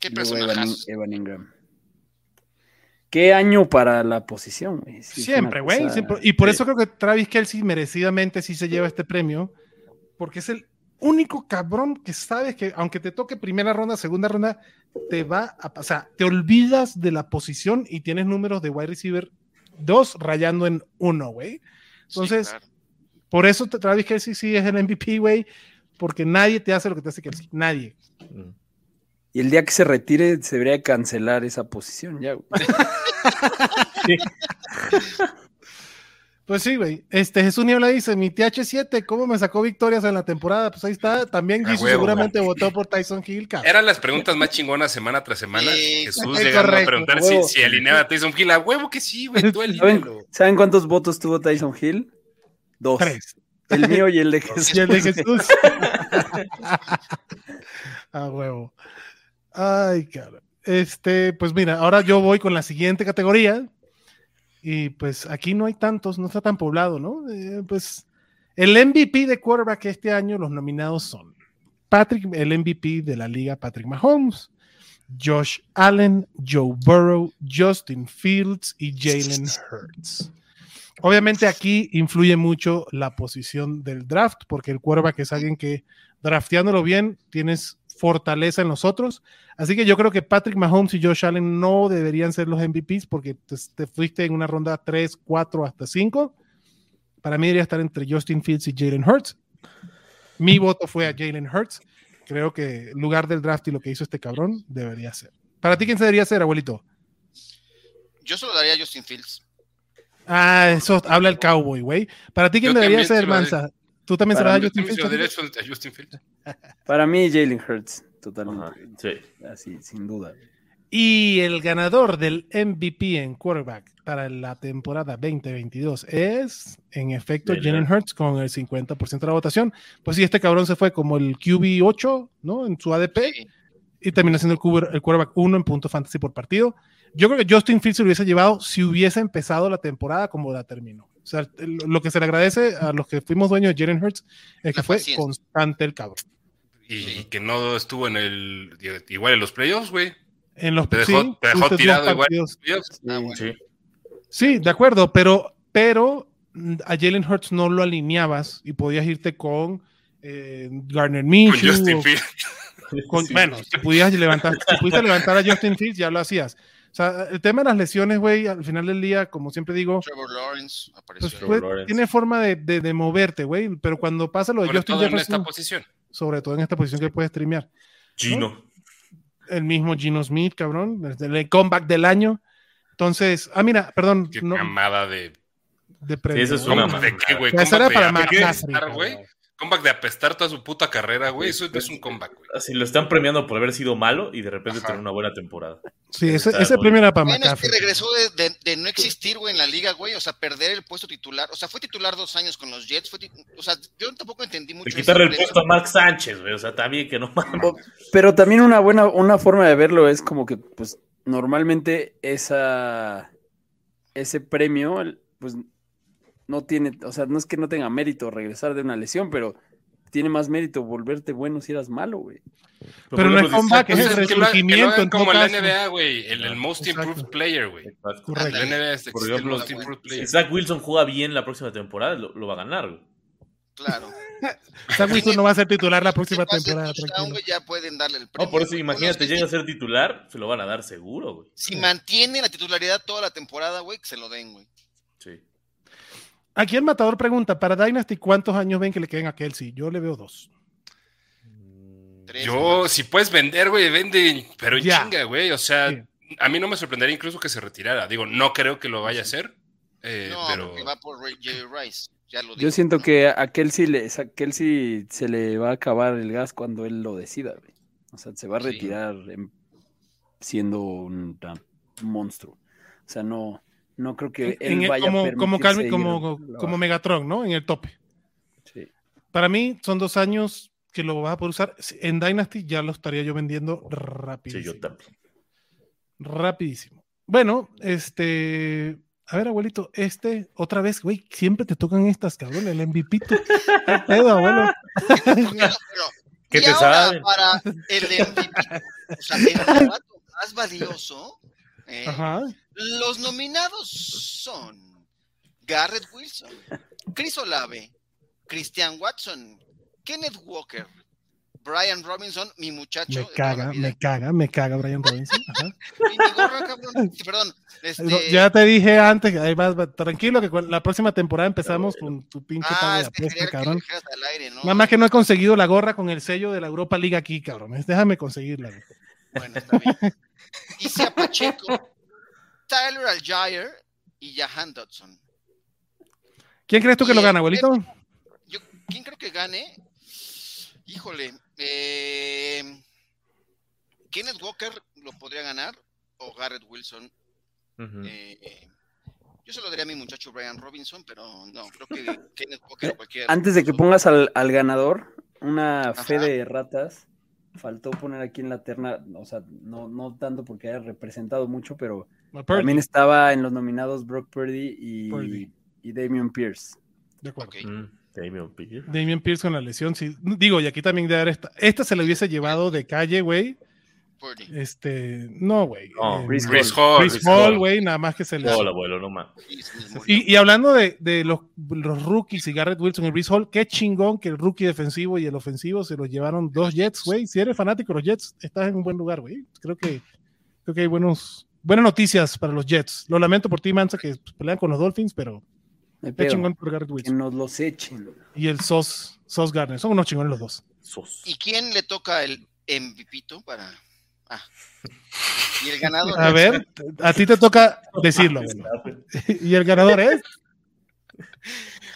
¿Qué luego Evan? Evan Ingram. ¿Qué año para la posición? güey? Sí, fue Siempre, güey. cosa-. Y por Sí. eso creo que Travis Kelsey merecidamente sí se lleva este premio. Porque es el único cabrón que sabes que, aunque te toque primera ronda, segunda ronda, te va a pasar. Te olvidas de la posición y tienes números de wide receiver 2 rayando en 1, güey. Entonces, Sí, claro. por eso te- Travis Kelsey sí es el MVP, güey. Porque nadie te hace lo que te hace Kelsey. Nadie. Mm. Y el día que se retire, se debería cancelar esa posición ya. güey. Pues sí, güey. Este Jesús Niebla dice: Mi TH7, ¿cómo me sacó victorias en la temporada? Pues ahí está. También Jesús seguramente votó por Tyson Hill, cabrón. Eran las preguntas más chingonas semana tras semana. Sí, Jesús es llegando correcto, a preguntar si, si alineaba a Tyson Hill. A huevo que sí, güey, tú ¿Saben, saben cuántos votos tuvo Tyson Hill? Dos. Tres. El mío y el de Jesús. Y el de Jesús. A huevo. Ay, cabrón. Este, pues mira, ahora yo voy con la siguiente categoría. Y pues aquí no hay tantos, no está tan poblado, ¿no? Eh, pues el MVP de quarterback este año, los nominados son Patrick, el MVP de la liga, Patrick Mahomes, Josh Allen, Joe Burrow, Justin Fields y Jalen Hurts. Obviamente aquí influye mucho la posición del draft, porque el quarterback es alguien que drafteándolo bien tienes fortaleza en los otros. Así que yo creo que Patrick Mahomes y Josh Allen no deberían ser los MVPs porque te, te fuiste en una ronda 3, 4 hasta 5. Para mí debería estar entre Justin Fields y Jalen Hurts. Mi voto fue a Jalen Hurts. Creo que en lugar del draft y lo que hizo este cabrón debería ser. ¿Para ti quién se debería ser, abuelito? Yo solo daría a Justin Fields. Ah, eso habla el cowboy, güey. ¿Para ti quién Yo debería ser, Mansa? ¿Tú también se Para lo das a mí Justin Fields? derecho a Justin Fields. Para mí, Jalen Hurts, totalmente. Sí. Así, sin duda. Y el ganador del MVP en quarterback para la temporada 2022 es, en efecto, Jalen Jalen Hurts con el 50% de la votación. Pues sí, este cabrón se fue como el QB 8, ¿no? En su ADP Sí. y terminó siendo el, cuber- el quarterback 1 en punto fantasy por partido. Yo creo que Justin Fields se lo hubiese llevado si hubiese empezado la temporada como la terminó. O sea, lo que se le agradece a los que fuimos dueños de Jalen Hurts es que La fue paciencia. constante el cabrón. Y que no estuvo en el. Igual en los playoffs, güey. En los Te dejó, sí, te dejó tirado igual. partidos. Playoffs. Ah, bueno. Sí. Sí, de acuerdo, pero, pero a Jalen Hurts no lo alineabas y podías irte con eh, Garner Con Minshew. Justin o Fields. con- Sí. Bueno, si pudieras levantar, si pudiste levantar a Justin Fields, ya lo hacías. O sea, el tema de las lesiones, güey, al final del día, como siempre digo, Trevor Lawrence pues, apareció. Trevor fue- Lawrence. tiene forma de, de- de moverte, güey, pero cuando pasa lo de Sobre Justin todo en Jefferson, esta posición. sobre todo en esta posición que puedes streamear, Gino. el mismo Gino Smith, cabrón, desde el comeback del año. Entonces, ah, mira, perdón, Qué no, mamada de. de premio, esa es una ¿Comeback de qué, güey? Esa era Comeback para. Comeback de apestar toda su puta carrera, güey. Eso es un comeback, güey. Así lo están premiando por haber sido malo y de repente Ajá. tener una buena temporada. Sí, ese, premio era para Bueno, es que regresó de, de- de no existir, güey, en la liga, güey. O sea, perder el puesto titular. O sea, fue titular dos años con los Jets. Fue o sea, yo tampoco entendí mucho. De quitarle el puesto a Mark Sánchez, güey. O sea, también que no mames. Pero también una buena, una forma de verlo es como que, pues, normalmente esa, ese premio, pues, no tiene, o sea, no es que no tenga mérito regresar de una lesión, pero tiene más mérito volverte bueno si eras malo, güey. Pero no es comeback, es el resurgimiento todo como la. NBA, güey. El, el Most Exacto. Improved Player, güey. Correcto. La NBA es Por el ejemplo, Most Improved Si Player. Zach Wilson juega bien la próxima temporada, lo, lo va a ganar, güey. Claro. Zach Wilson no va a ser titular la próxima Si temporada, tranquilo. ya pueden darle el premio. No, por eso imagínate, llega a ser titular, se lo van a dar seguro, güey. Si mantiene la titularidad toda la temporada, güey, que se lo den, güey. Sí. Aquí el matador pregunta, para Dynasty, ¿cuántos años ven que le queden a Kelsey? Yo le veo dos. Tres, Yo, si puedes vender, güey, vende, pero en Ya. chinga, güey. O sea, Sí. a mí no me sorprendería incluso que se retirara. Digo, no creo que lo vaya a hacer, eh, No, pero porque va por Ray- Jerry Rice. Ya lo Yo siento ¿no? que a Kelsey, le, a Kelsey se le va a acabar el gas cuando él lo decida, güey. O sea, se va a Sí. retirar en- siendo un, un monstruo. O sea, no, no creo que él En el- vaya a como, como, Calvin- como, Megatron, ¿no? En el tope. Sí. Para mí son dos años que lo vas a poder usar. En Dynasty ya lo estaría yo vendiendo Sí, rapidísimo. yo también. Rapidísimo. Bueno, este... A ver, abuelito, este, otra vez, güey, siempre te tocan estas, cabrón, el MVP. ¿Qué pedo, abuelo? ¿Qué te saben? para el MVP, o sea, el más valioso, eh, Ajá. Los nominados son Garrett Wilson, Chris Olave, Christian Watson, Kenneth Walker, Brian Robinson, mi muchacho. Me caga, me caga, me caga Brian Robinson. Ajá. Y perdón. Este, Ya te dije antes, ahí vas, vas, tranquilo, que la próxima temporada empezamos con tu pinche ah, es que que cabrón. al aire, ¿no? Nada más que no he conseguido la gorra con el sello de la Europa League aquí, cabrón. Déjame conseguirla. Bueno, está bien. Isia Pacheco, Tyler Algier y Jahan Dodson. ¿Quién crees tú que Y lo gana, abuelito? Yo, ¿Quién creo que gane? Híjole, eh, Kenneth Walker lo podría ganar o Garrett Wilson. Eh, eh, yo se lo daría a mi muchacho Brian Robinson, pero no, creo que Kenneth Walker o cualquier. Antes de que pongas al, al ganador, una fe de ratas, faltó poner aquí en la terna, o sea, no, no tanto porque haya representado mucho, pero. También estaba en los nominados Brock Purdy y, Purdy. y Damian Pierce. De acuerdo. Mm, Damian Pierce. Damian Pierce con la lesión, sí. Digo, y aquí también de dar esta. Esta se le hubiese llevado de calle, güey. Este, no, güey. No, Eh, Chris Chris Hall. Hall. Chris Chris Hall. güey, nada más que se le. Hola, abuelo, no murió. Y, y hablando de, de los, los rookies y Garrett Wilson y Brees Hall, qué chingón que el rookie defensivo y el ofensivo se los llevaron dos Jets, güey. Si eres fanático de los Jets, estás en un buen lugar, güey. Creo que, creo que hay buenos, buenas noticias para los Jets. Lo lamento por ti, Mansa, que pelean con los Dolphins, pero qué chingón por Garrett Que Wilson. nos los echen. Y el Sos, Sos Garner. Son unos chingones los dos. Sos. ¿Y quién le toca el MVPito para.? Ah. Y el ganador. A ver, a ti te toca decirlo. Y el ganador es.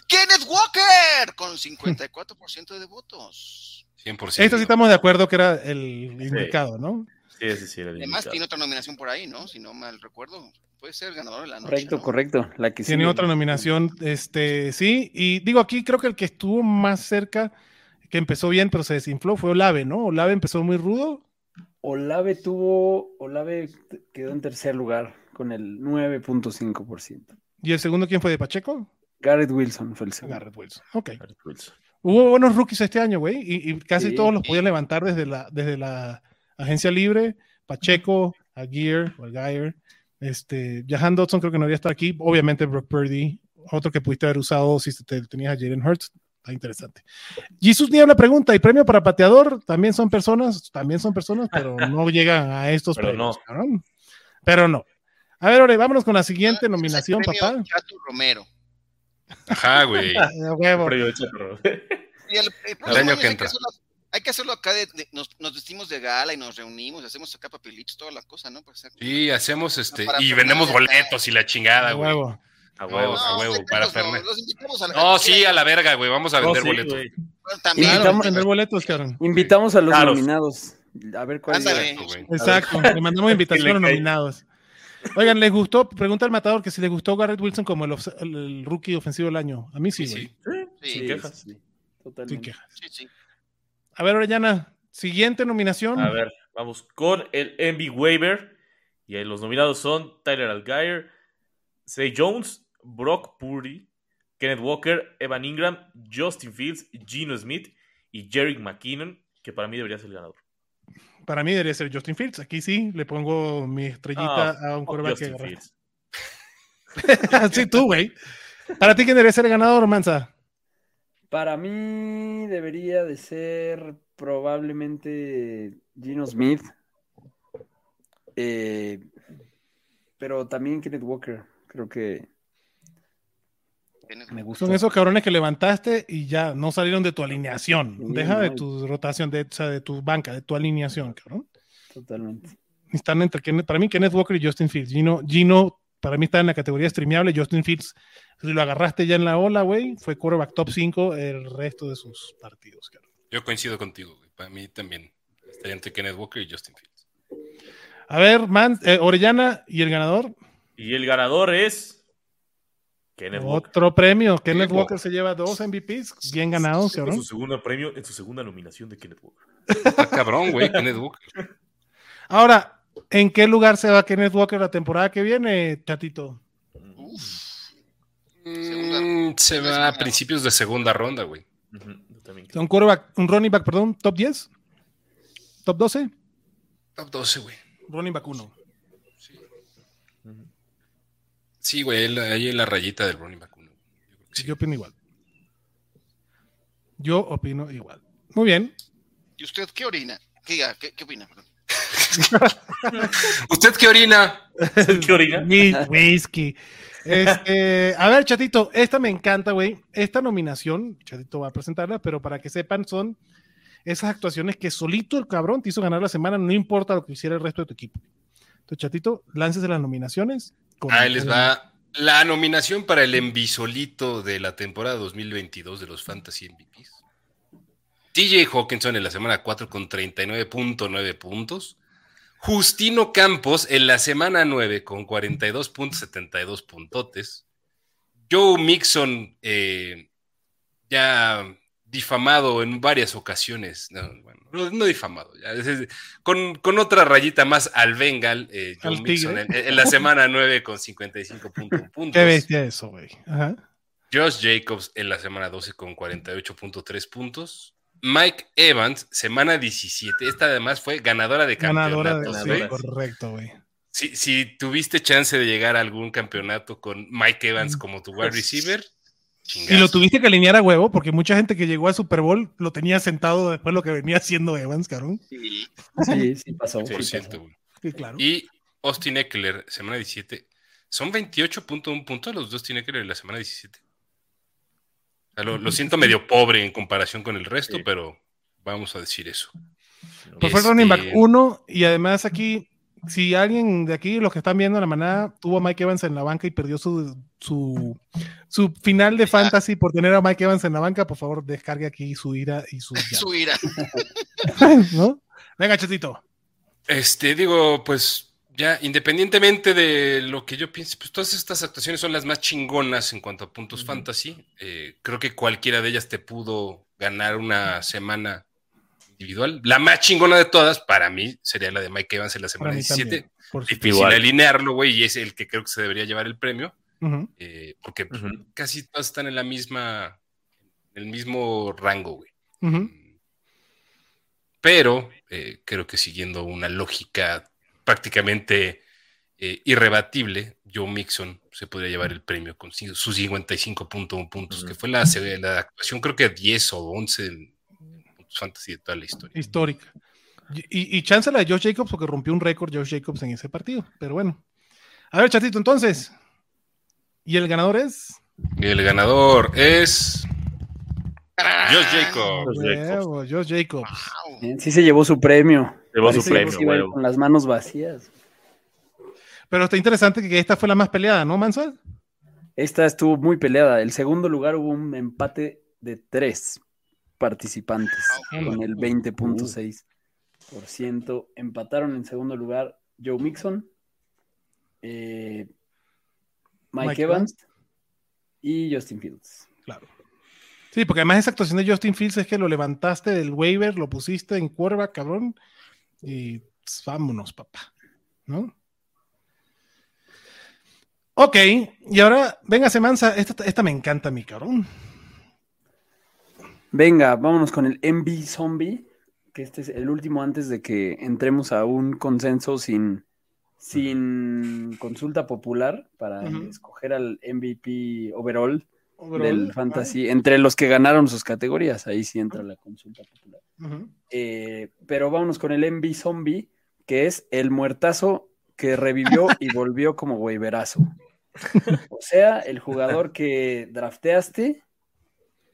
Kenneth Walker con 54% de votos. 100%. Esto sí estamos de acuerdo que era el indicado, ¿no? Sí, sí, sí. era el Además, tiene otra nominación por ahí, ¿no? Si no mal recuerdo. Puede ser el ganador de la noche. Correcto, ¿no? correcto. La que Tiene otra nominación, este, sí, y digo aquí creo que el que estuvo más cerca, que empezó bien, pero se desinfló, fue Olave, ¿no? Olave empezó muy rudo, Olave tuvo. Olave quedó en tercer lugar con el 9.5%. y el segundo, ¿quién fue de Pacheco? Garrett Wilson fue el segundo. Garrett Wilson. Ok. Garrett Wilson. Hubo buenos rookies este año, güey, y, y casi Sí. todos los podían levantar desde la, desde la agencia libre, Pacheco, Aguirre o Aguirre, este, Jahan Dodson creo que no debería estar aquí, obviamente Brock Purdy, otro que pudiste haber usado si te, tenías a Jalen Hurts, está interesante. Jesus Niebla pregunta, ¿y premio para pateador? ¿También son personas? También son personas, pero no llegan a estos Pero premios, no. Pero no. A ver, Ore, vámonos con la siguiente Ah, nominación, el papá. Chato Romero. Ajá, güey. Y el, el próximo año año que entra. Hay que hacerlo acá, de, de- nos, nos vestimos de gala y nos reunimos, hacemos acá papelitos, toda la cosa, ¿no? Pues, Sí, hacemos este. Para Y vendemos ah. boletos y la chingada, A güey. huevo. A No, huevo. a huevo, no, para Fernández. Los invitamos a la No, sí, a la verga, güey. Vamos a vender sí, boletos. Bueno, también, Invitamos- vender boletos, cabrón. Invitamos a los Claro. nominados. A ver cuál Ándale. es. güey. Exacto, le mandamos invitación a los nominados. Oigan, ¿les gustó? Pregunta al matador que si les gustó Garrett Wilson como el, rookie ofensivo del año. A mí sí, Sí, güey. sí. Sí, Sin sí, quejas. sí, Sin totalmente. quejas. sí. A ver, Orellana, siguiente nominación. A ver, vamos con el MB Waiver. Y ahí los nominados son Tyler Algier, Zay Jones, Brock Purdy, Kenneth Walker, Evan Ingram, Justin Fields, Gino Smith y Jerick McKinnon, que para mí debería ser el ganador. Para mí debería ser Justin Fields. Aquí sí, le pongo mi estrellita Ah, a un quarterback que Justin agarré. Fields. sí, tú, güey. Para ti, ¿quién debería ser el ganador, Mansa? Para mí debería de ser probablemente Gino Smith. Eh, pero también Kenneth Walker. Creo que me gusta. Son esos cabrones que levantaste y ya no salieron de tu alineación. Deja de tu rotación, de, o sea, de tu banca, de tu alineación, cabrón. Totalmente. Están entre Kenneth- para mí Kenneth Walker y Justin Fields. Gino, Gino para mí está en la categoría streameable. Justin Fields, si lo agarraste ya en la ola, güey, fue quarterback top 5 el resto de sus partidos. cabrón. Yo coincido contigo, güey. Para mí también. Estaría entre Kenneth Walker y Justin Fields. A ver, Man, eh, Orellana y el ganador. Y el ganador es Kenneth Walker. Otro premio. Kenneth Sí, Walker se lleva dos MVPs. Bien ganados, En cabrón. su segundo premio, en su segunda nominación de Kenneth Walker. Está cabrón, güey. Kenneth Walker. Ahora, ¿en qué lugar se va Kenneth Walker la temporada que viene, Chatito? Uf, Mm, se va a principios de segunda ronda, güey. También creo. Un quarterback, un running back, perdón, top 10, top 12, Top 12, güey. running back 1. Ujú. Sí, güey. él- Ahí en la rayita del running back. uno. Yo creo que sí. Yo opino igual. Yo opino igual. Muy bien. ¿Y usted qué orina? ¿Qué, qué, qué opina? Perdón. ¿Usted qué orina? ¿Qué orina? Whi- Whisky. Este, a ver, Chatito, esta me encanta, güey. Esta nominación, Chatito va a presentarla, pero para que sepan, son esas actuaciones que solito el cabrón te hizo ganar la semana, no importa lo que hiciera el resto de tu equipo. Entonces, Chatito, láncese las nominaciones. con- Ahí les va la nominación para el envisolito de la temporada 2022 de los Fantasy MVPs. TJ Hawkinson en la semana 4 con 39.9 puntos. Justino Campos en la semana 9 con 42.72 puntotes. Joe Mixon eh, ya difamado en varias ocasiones. No, bueno, no, no difamado, ya, es- es- con, con otra rayita más al Bengal. eh, Joe Al Mixon en, en la semana 9 con 55 puntos. Qué bestia eso, güey. Josh Jacobs en la semana 12 con 48.3 puntos. Mike Evans, semana 17. Esta además fue ganadora de Ganadora campeonatos. de. Sí, correcto, güey. Si, si tuviste chance de llegar a algún campeonato con Mike Evans Mm. como tu wide receiver, Y chingazo. lo tuviste que alinear a huevo, porque mucha gente que llegó al Super Bowl lo tenía sentado después de lo que venía haciendo Evans, cabrón. Sí. Sí, sí pasó. sí Por pasó. cierto, güey. Sí, claro. Y Austin Eckler, semana 17. Son 28.1 puntos los dos tiene Eckler en la semana 17. Sea, lo, lo siento medio pobre en comparación con el resto, Sí. pero vamos a decir eso. Pues fue Este, running back 1 y además aquí, si alguien de aquí, los que están viendo la manada, tuvo a Mike Evans en la banca y perdió su, su, su final de fantasy por tener a Mike Evans en la banca, por favor descargue aquí su ira y su... Su ira. ¿no? Venga, chatito. Este, digo, pues ya independientemente de lo que yo piense, pues todas estas actuaciones son las más chingonas en cuanto a puntos fantasy. Eh, creo que cualquiera de ellas te pudo ganar una semana individual. La más chingona de todas, para mí, sería la de Mike Evans en la semana Para mí 17. también. Por su- Difícil Igual. alinearlo, güey, y es el que creo que se debería llevar el premio, eh, porque pues, casi todas están en la misma, en el mismo rango, güey. Ujú. Pero eh, creo que siguiendo una lógica prácticamente eh, irrebatible, Joe Mixon se podría llevar el premio con sus 55.1 puntos, Ujú. que fue la, la actuación creo que 10 o 11 en puntos fantasy de toda la historia. Histórica. Y, y chance la de Josh Jacobs porque rompió un récord Josh Jacobs en ese partido. Pero bueno. A ver, chatito, entonces. ¿Y el ganador es? Y el ganador es Josh Jacobs. Josh Huevo, Josh Jacobs. Wow. Sí se llevó su premio. Llevó su premio, con las manos vacías. Pero está interesante que esta fue la más peleada, ¿no, Mansell? Esta estuvo muy peleada. El segundo lugar hubo un empate de tres participantes Ah, con el 20.6%. Empataron en segundo lugar Joe Mixon, eh, Mike, Mike Evans y Justin Fields. Claro. Sí, porque además esa actuación de Justin Fields es que lo levantaste del waiver, lo pusiste en curva, cabrón, y pues, vámonos, papá. ¿No? Ok, y ahora, véngase, Mansa, esta, esta me encanta mí, cabrón. Venga, vámonos con el MB Zombie, que este es el último antes de que entremos a un consenso sin, sin consulta popular para escoger al MVP overall Overall, del fantasy, entre los que ganaron sus categorías, ahí sí entra la consulta popular. Eh, pero vámonos con el MV Zombie, que es el muertazo que revivió y volvió como waiverazo. O sea, el jugador que drafteaste,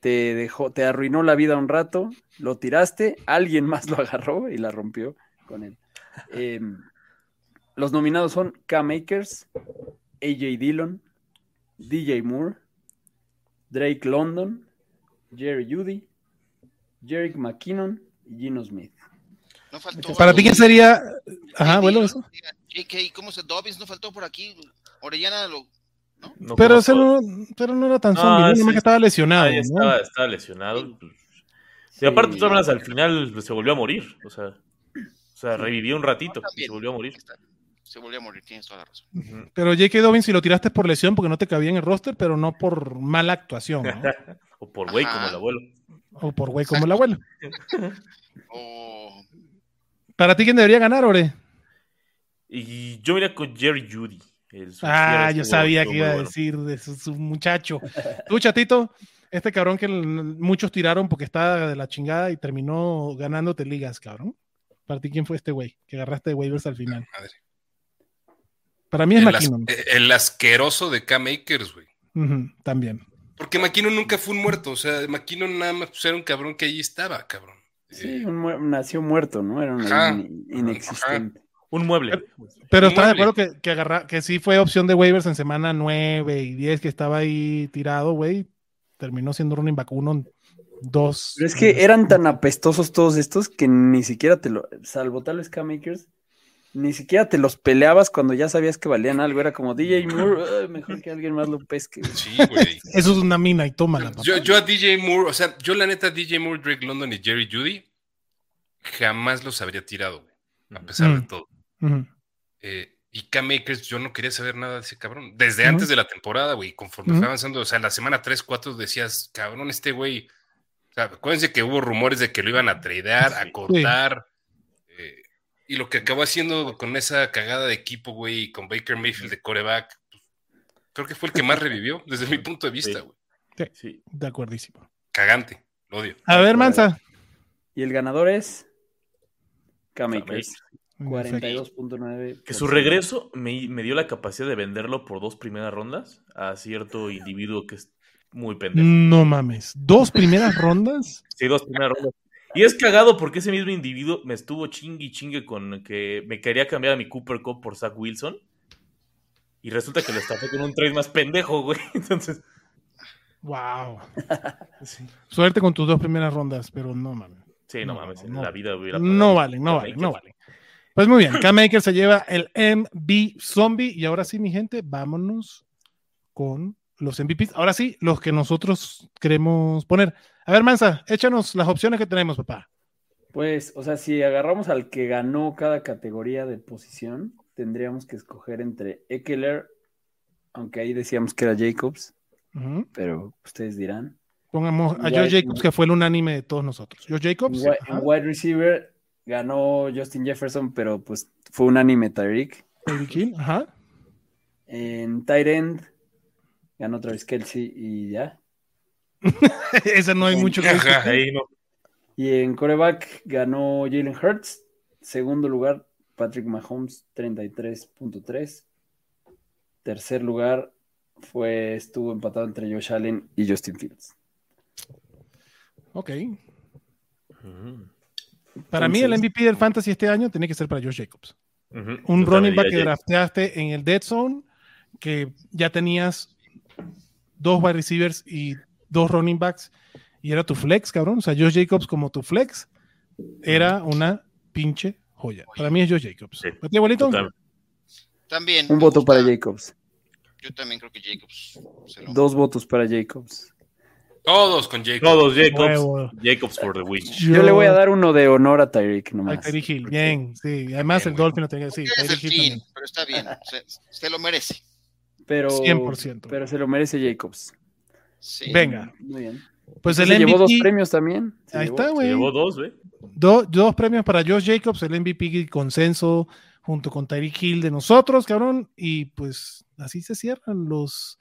te dejó, te arruinó la vida un rato, lo tiraste, alguien más lo agarró y la rompió con él. Eh, los nominados son K-Makers, AJ Dillon, DJ Moore, Drake London, Jerry Judy, Jerick McKinnon y Gino Smith. No faltó. Para ti, ¿quién sería? Ajá, bueno, eso. JK, ¿cómo se Dobbins? No faltó por aquí. Orellana lo. No Pero, ese no, pero no era tan zombie, Nomás que estaba lesionado. Ah, estaba, estaba lesionado. Y aparte, de todas maneras, al final se volvió a morir. O sea, o sea revivió un ratito y se volvió a morir. Se volvió a morir, tienes toda la razón. Pero J.K. Dobbins si lo tiraste por lesión porque no te cabía en el roster, pero no por mala actuación, ¿no? O por güey, como el abuelo. O por güey como el abuelo. O ¿Para ti quién debería ganar, Ore? Y yo miré con Jerry Judy. el Ah, yo sabía que iba a decir de su, su muchacho. Tú, chatito, este cabrón que muchos tiraron porque estaba de la chingada y terminó ganándote ligas, cabrón. ¿Para ti quién fue este güey que agarraste de waivers al final? Madre. Para mí es El, as- el asqueroso de K-Makers, güey. También. Porque McKinnon nunca fue un muerto. O sea, McKinnon nada más pues, era un cabrón que ahí estaba, cabrón. Sí, Eh, un mu- nació muerto, ¿no? Era un Ajá. in- inexistente. Un mueble. Pero estás de acuerdo que, que, agarra, que sí fue opción de waivers en semana 9 y 10 que estaba ahí tirado, güey. Terminó siendo running back 1, 2. Pero es que eran tan apestosos todos estos que ni siquiera te lo, salvo tal vez K-Makers, ni siquiera te los peleabas cuando ya sabías que valían algo. Era como DJ Moore, "Ay, mejor que alguien más lo pesque. Sí, güey. Eso es una mina y tómala, papá. Yo, yo a DJ Moore, o sea, yo la neta, DJ Moore, Drake London y Jerry Judy, jamás los habría tirado, güey. A pesar de Mm. todo. Eh, y K-Makers, yo no quería saber nada de ese cabrón. Desde antes de la temporada, güey, conforme Ujú. fue avanzando, o sea, la semana 3, 4 decías, cabrón, este güey sea, acuérdense que hubo rumores de que lo iban a tradear, a cortar. Y lo que acabó haciendo con esa cagada de equipo, güey, con Baker Mayfield de coreback, pues, creo que fue el que más revivió, desde mi punto de vista, güey. Sí. De acuerdísimo. Cagante, lo odio. A ver, Mansa. Y el ganador es Cam Cam Akers, Perfecto. 42.9. Que su regreso me, me dio la capacidad de venderlo por dos primeras rondas a cierto individuo que es muy pendejo. No mames. ¿Dos primeras rondas? Sí, dos primeras rondas. Y es cagado porque ese mismo individuo me estuvo chingue y chingue con que me quería cambiar a mi Cooper Cup por Zach Wilson. Y resulta que lo estafé con un trade más pendejo, güey. Entonces, Wow. Suerte con tus dos primeras rondas, pero no mames. sí, no, No, mames, en no. la vida hubiera No valen, no valen, no valen. Pues muy bien, Cam Akers se lleva el MV Zombie y ahora sí, mi gente, vámonos con los MVPs. Ahora sí, los que nosotros queremos poner. A ver, Mansa, échanos las opciones que tenemos, papá. Pues, o sea, si agarramos al que ganó cada categoría de posición, tendríamos que escoger entre Eckler, aunque ahí decíamos que era Jacobs, pero ustedes dirán. Pongamos a Joe Jacobs, que fue el unánime de todos nosotros. Joe Jacobs. en wide receiver ganó Justin Jefferson, pero pues fue unánime Tyreek. Tyreek Hill, ajá. En tight end ganó Travis Kelsey y ya. Ese no hay mucho que. Ajá. ahí no. Y en coreback ganó Jalen Hurts. Segundo lugar, Patrick Mahomes, 33.3. Tercer lugar fue, estuvo empatado entre Josh Allen y Justin Fields. Ok. Ujú. Para mí, el MVP del Fantasy este año tiene que ser para Josh Jacobs. Un Yo running back que drafteaste en el dead zone, que ya tenías dos wide receivers y dos running backs, y era tu flex, cabrón. O sea, Josh Jacobs como tu flex era una pinche joya. Para mí es Josh Jacobs. Sí. ¿Para ti, abuelito? Total. También. Un voto gusta. para Jacobs. Yo también creo que Jacobs. se lo- Dos votos para Jacobs. Todos con Jacob. Todos Jacobs. Huevo. Jacobs for the win. Yo le voy a dar uno de honor a Tyreek a nomás. Tyreek Hill. Bien, sí. Además, Bien, el güey. Dolphin lo tenía que decir. También. pero está bien. Se, se lo merece. Pero, 100%. pero se lo merece Jacobs. Sí. Venga. Muy bien. Pues el Se llevó dos MVP. premios también. Se Ahí llevó- está, güey. llevó dos, güey. Do- dos premios para Josh Jacobs, el MVP consenso junto con Tyreek Hill de nosotros, cabrón. Y pues así se cierran los,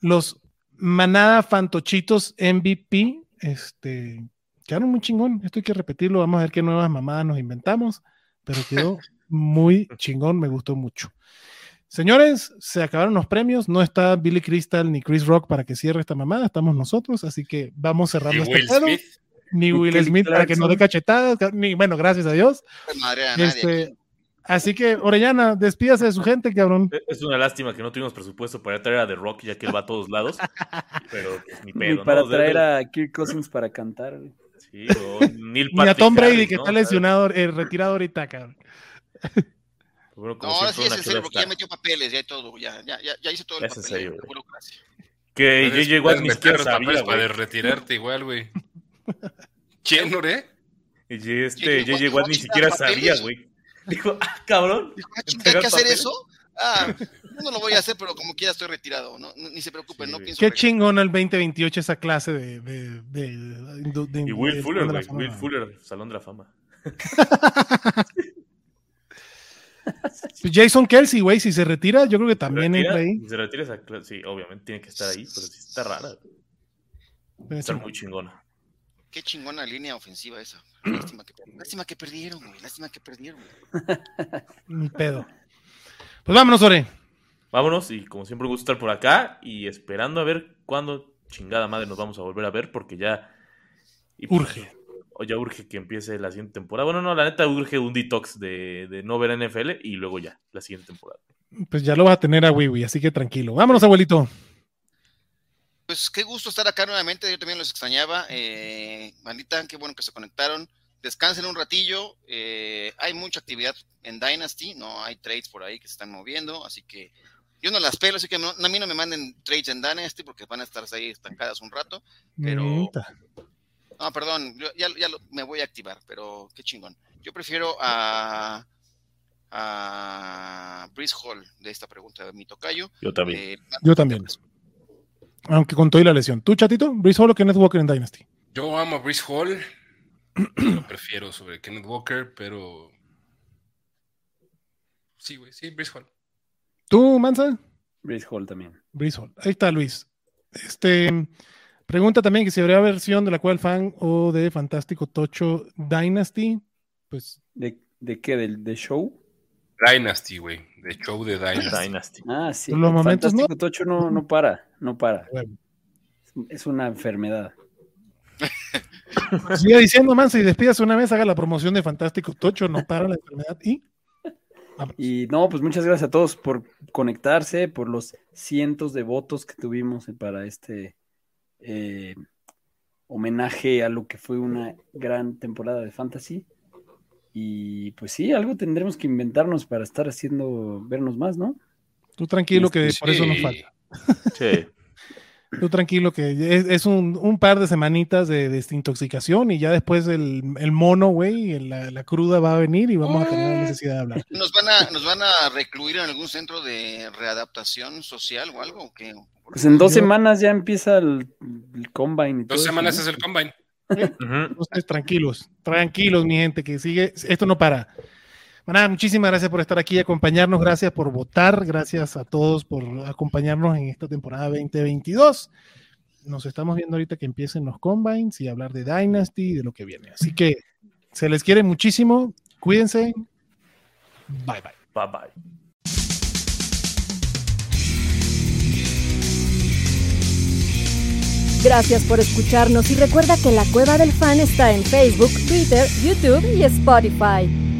los manada fantochitos MVP. Este quedaron muy chingón. Esto hay que repetirlo. Vamos a ver qué nuevas mamadas nos inventamos. Pero quedó muy chingón. Me gustó mucho. Señores, se acabaron los premios. No está Billy Crystal ni Chris Rock para que cierre esta mamada. Estamos nosotros. Así que vamos cerrando este Will pedo Smith. ni Will Kelly Smith para que no dé cachetadas, ni bueno, gracias a Dios. Madre a Este, así que Orellana, despídase de su gente, cabrón. Es una lástima que no tuvimos presupuesto para traer a The Rock, ya que él va a todos lados. Pero pues, ni para traer a Kirk Cousins para cantar. güey. Sí, o Neil Ni a Patrick Tom Brady, Harris, que ¿no? está lesionado, eh, retirado ahorita, cabrón. Bueno, como No, ahora sí es en serio, porque ya metió papeles, ya y todo. Ya, ya, ya, ya hice todo el papel. serio. Que meter siquiera los sabía, papeles para retirarte igual, güey. ¿Quién, Nore? Y este JJ Watt Watt ni siquiera sabía, güey. Dijo, ah, cabrón. Dijo, ah, chinga, Entregar ¿hay que hacer eso? Ah, yo no lo voy a hacer, pero como quiera estoy retirado. No, ni se preocupen, Sí, no pienso. Qué regresar. chingón el 2028 esa clase de. de, de- de- de- Y Will de- Fuller, güey. Will Fuller, Salón de la Fama. Pues Jason Kelsey, güey, si se retira, yo creo que también entra ahí. Se retira esa Sí, obviamente tiene que estar ahí, pero sí está rara. Está sí. muy chingona. Qué chingona línea ofensiva esa. Lástima que, lástima que perdieron, güey. Lástima que perdieron. Ni pedo. Pues vámonos, Ore. Vámonos y como siempre gusta estar por acá y esperando a ver cuándo chingada madre nos vamos a volver a ver porque ya y pues, Urge. O ya urge que empiece la siguiente temporada. Bueno, no, la neta urge un detox de, de no ver NFL y luego ya, la siguiente temporada. Pues ya lo va a tener a Wiwi, así que tranquilo. Vámonos, abuelito. Pues qué gusto estar acá nuevamente. Yo también los extrañaba. Eh, bandita, qué bueno que se conectaron. Descansen un ratillo. eh, hay mucha actividad en Dynasty. No hay trades por ahí que se están moviendo. Así que yo no las pelo. Así que no- a mí no me manden trades en Dynasty porque van a estar ahí estancadas un rato. Pero-. No, perdón, yo ya, ya lo- me voy a activar, pero qué chingón. Yo prefiero a, a Brice Hall de esta pregunta de mi tocayo. Yo también. Eh, Yo también. Aunque con todo y la lesión. ¿Tú, chatito? Brice Hall o Kenneth Walker en Dynasty. Yo amo a Brice Hall. Lo prefiero sobre Kenneth Walker, pero. Sí, güey, sí, Brice Hall. ¿Tú, Mansa? Brice Hall también. Brice Hall. Ahí está, Luis. Este. Pregunta también que si habría versión de la cual fan o de Fantástico Tocho Dynasty. Pues. ¿De, de qué? ¿Del de show? Dynasty, güey. De show de Dynasty. Dynasty. Ah, sí. Por los momentos, Fantástico ¿no? Tocho no, no para, no para. Bueno. Es una enfermedad. Siga diciendo, Mansa, y despídase una vez, haga la promoción de Fantástico Tocho, no para la enfermedad. Y. Vamos. Y no, pues muchas gracias a todos por conectarse, por los cientos de votos que tuvimos para este eh, homenaje a lo que fue una gran temporada de fantasy. Y pues sí, algo tendremos que inventarnos para estar haciendo vernos más, ¿no? Tú tranquilo que Sí. por eso nos falta. Sí. Tú tranquilo que es, es un, un par de semanitas de desintoxicación y ya después el, el mono, güey, la, la cruda va a venir y vamos a tener la necesidad de hablar. ¿Nos van, a, ¿Nos van a recluir en algún centro de readaptación social o algo? ¿o qué? Pues en dos Yo- semanas ya empieza el, el combine. Y todo Dos eso, semanas ¿no? es el combine. Ustedes tranquilos, tranquilos, mi gente, que sigue. Esto no para. Bueno, muchísimas gracias por estar aquí y acompañarnos. Gracias por votar. Gracias a todos por acompañarnos en esta temporada 2022. Nos estamos viendo ahorita que empiecen los combines y hablar de Dynasty y de lo que viene. Así que se les quiere muchísimo. Cuídense. Bye bye. Bye bye. Gracias por escucharnos y recuerda que la Cueva del Fan está en Facebook, Twitter, YouTube y Spotify.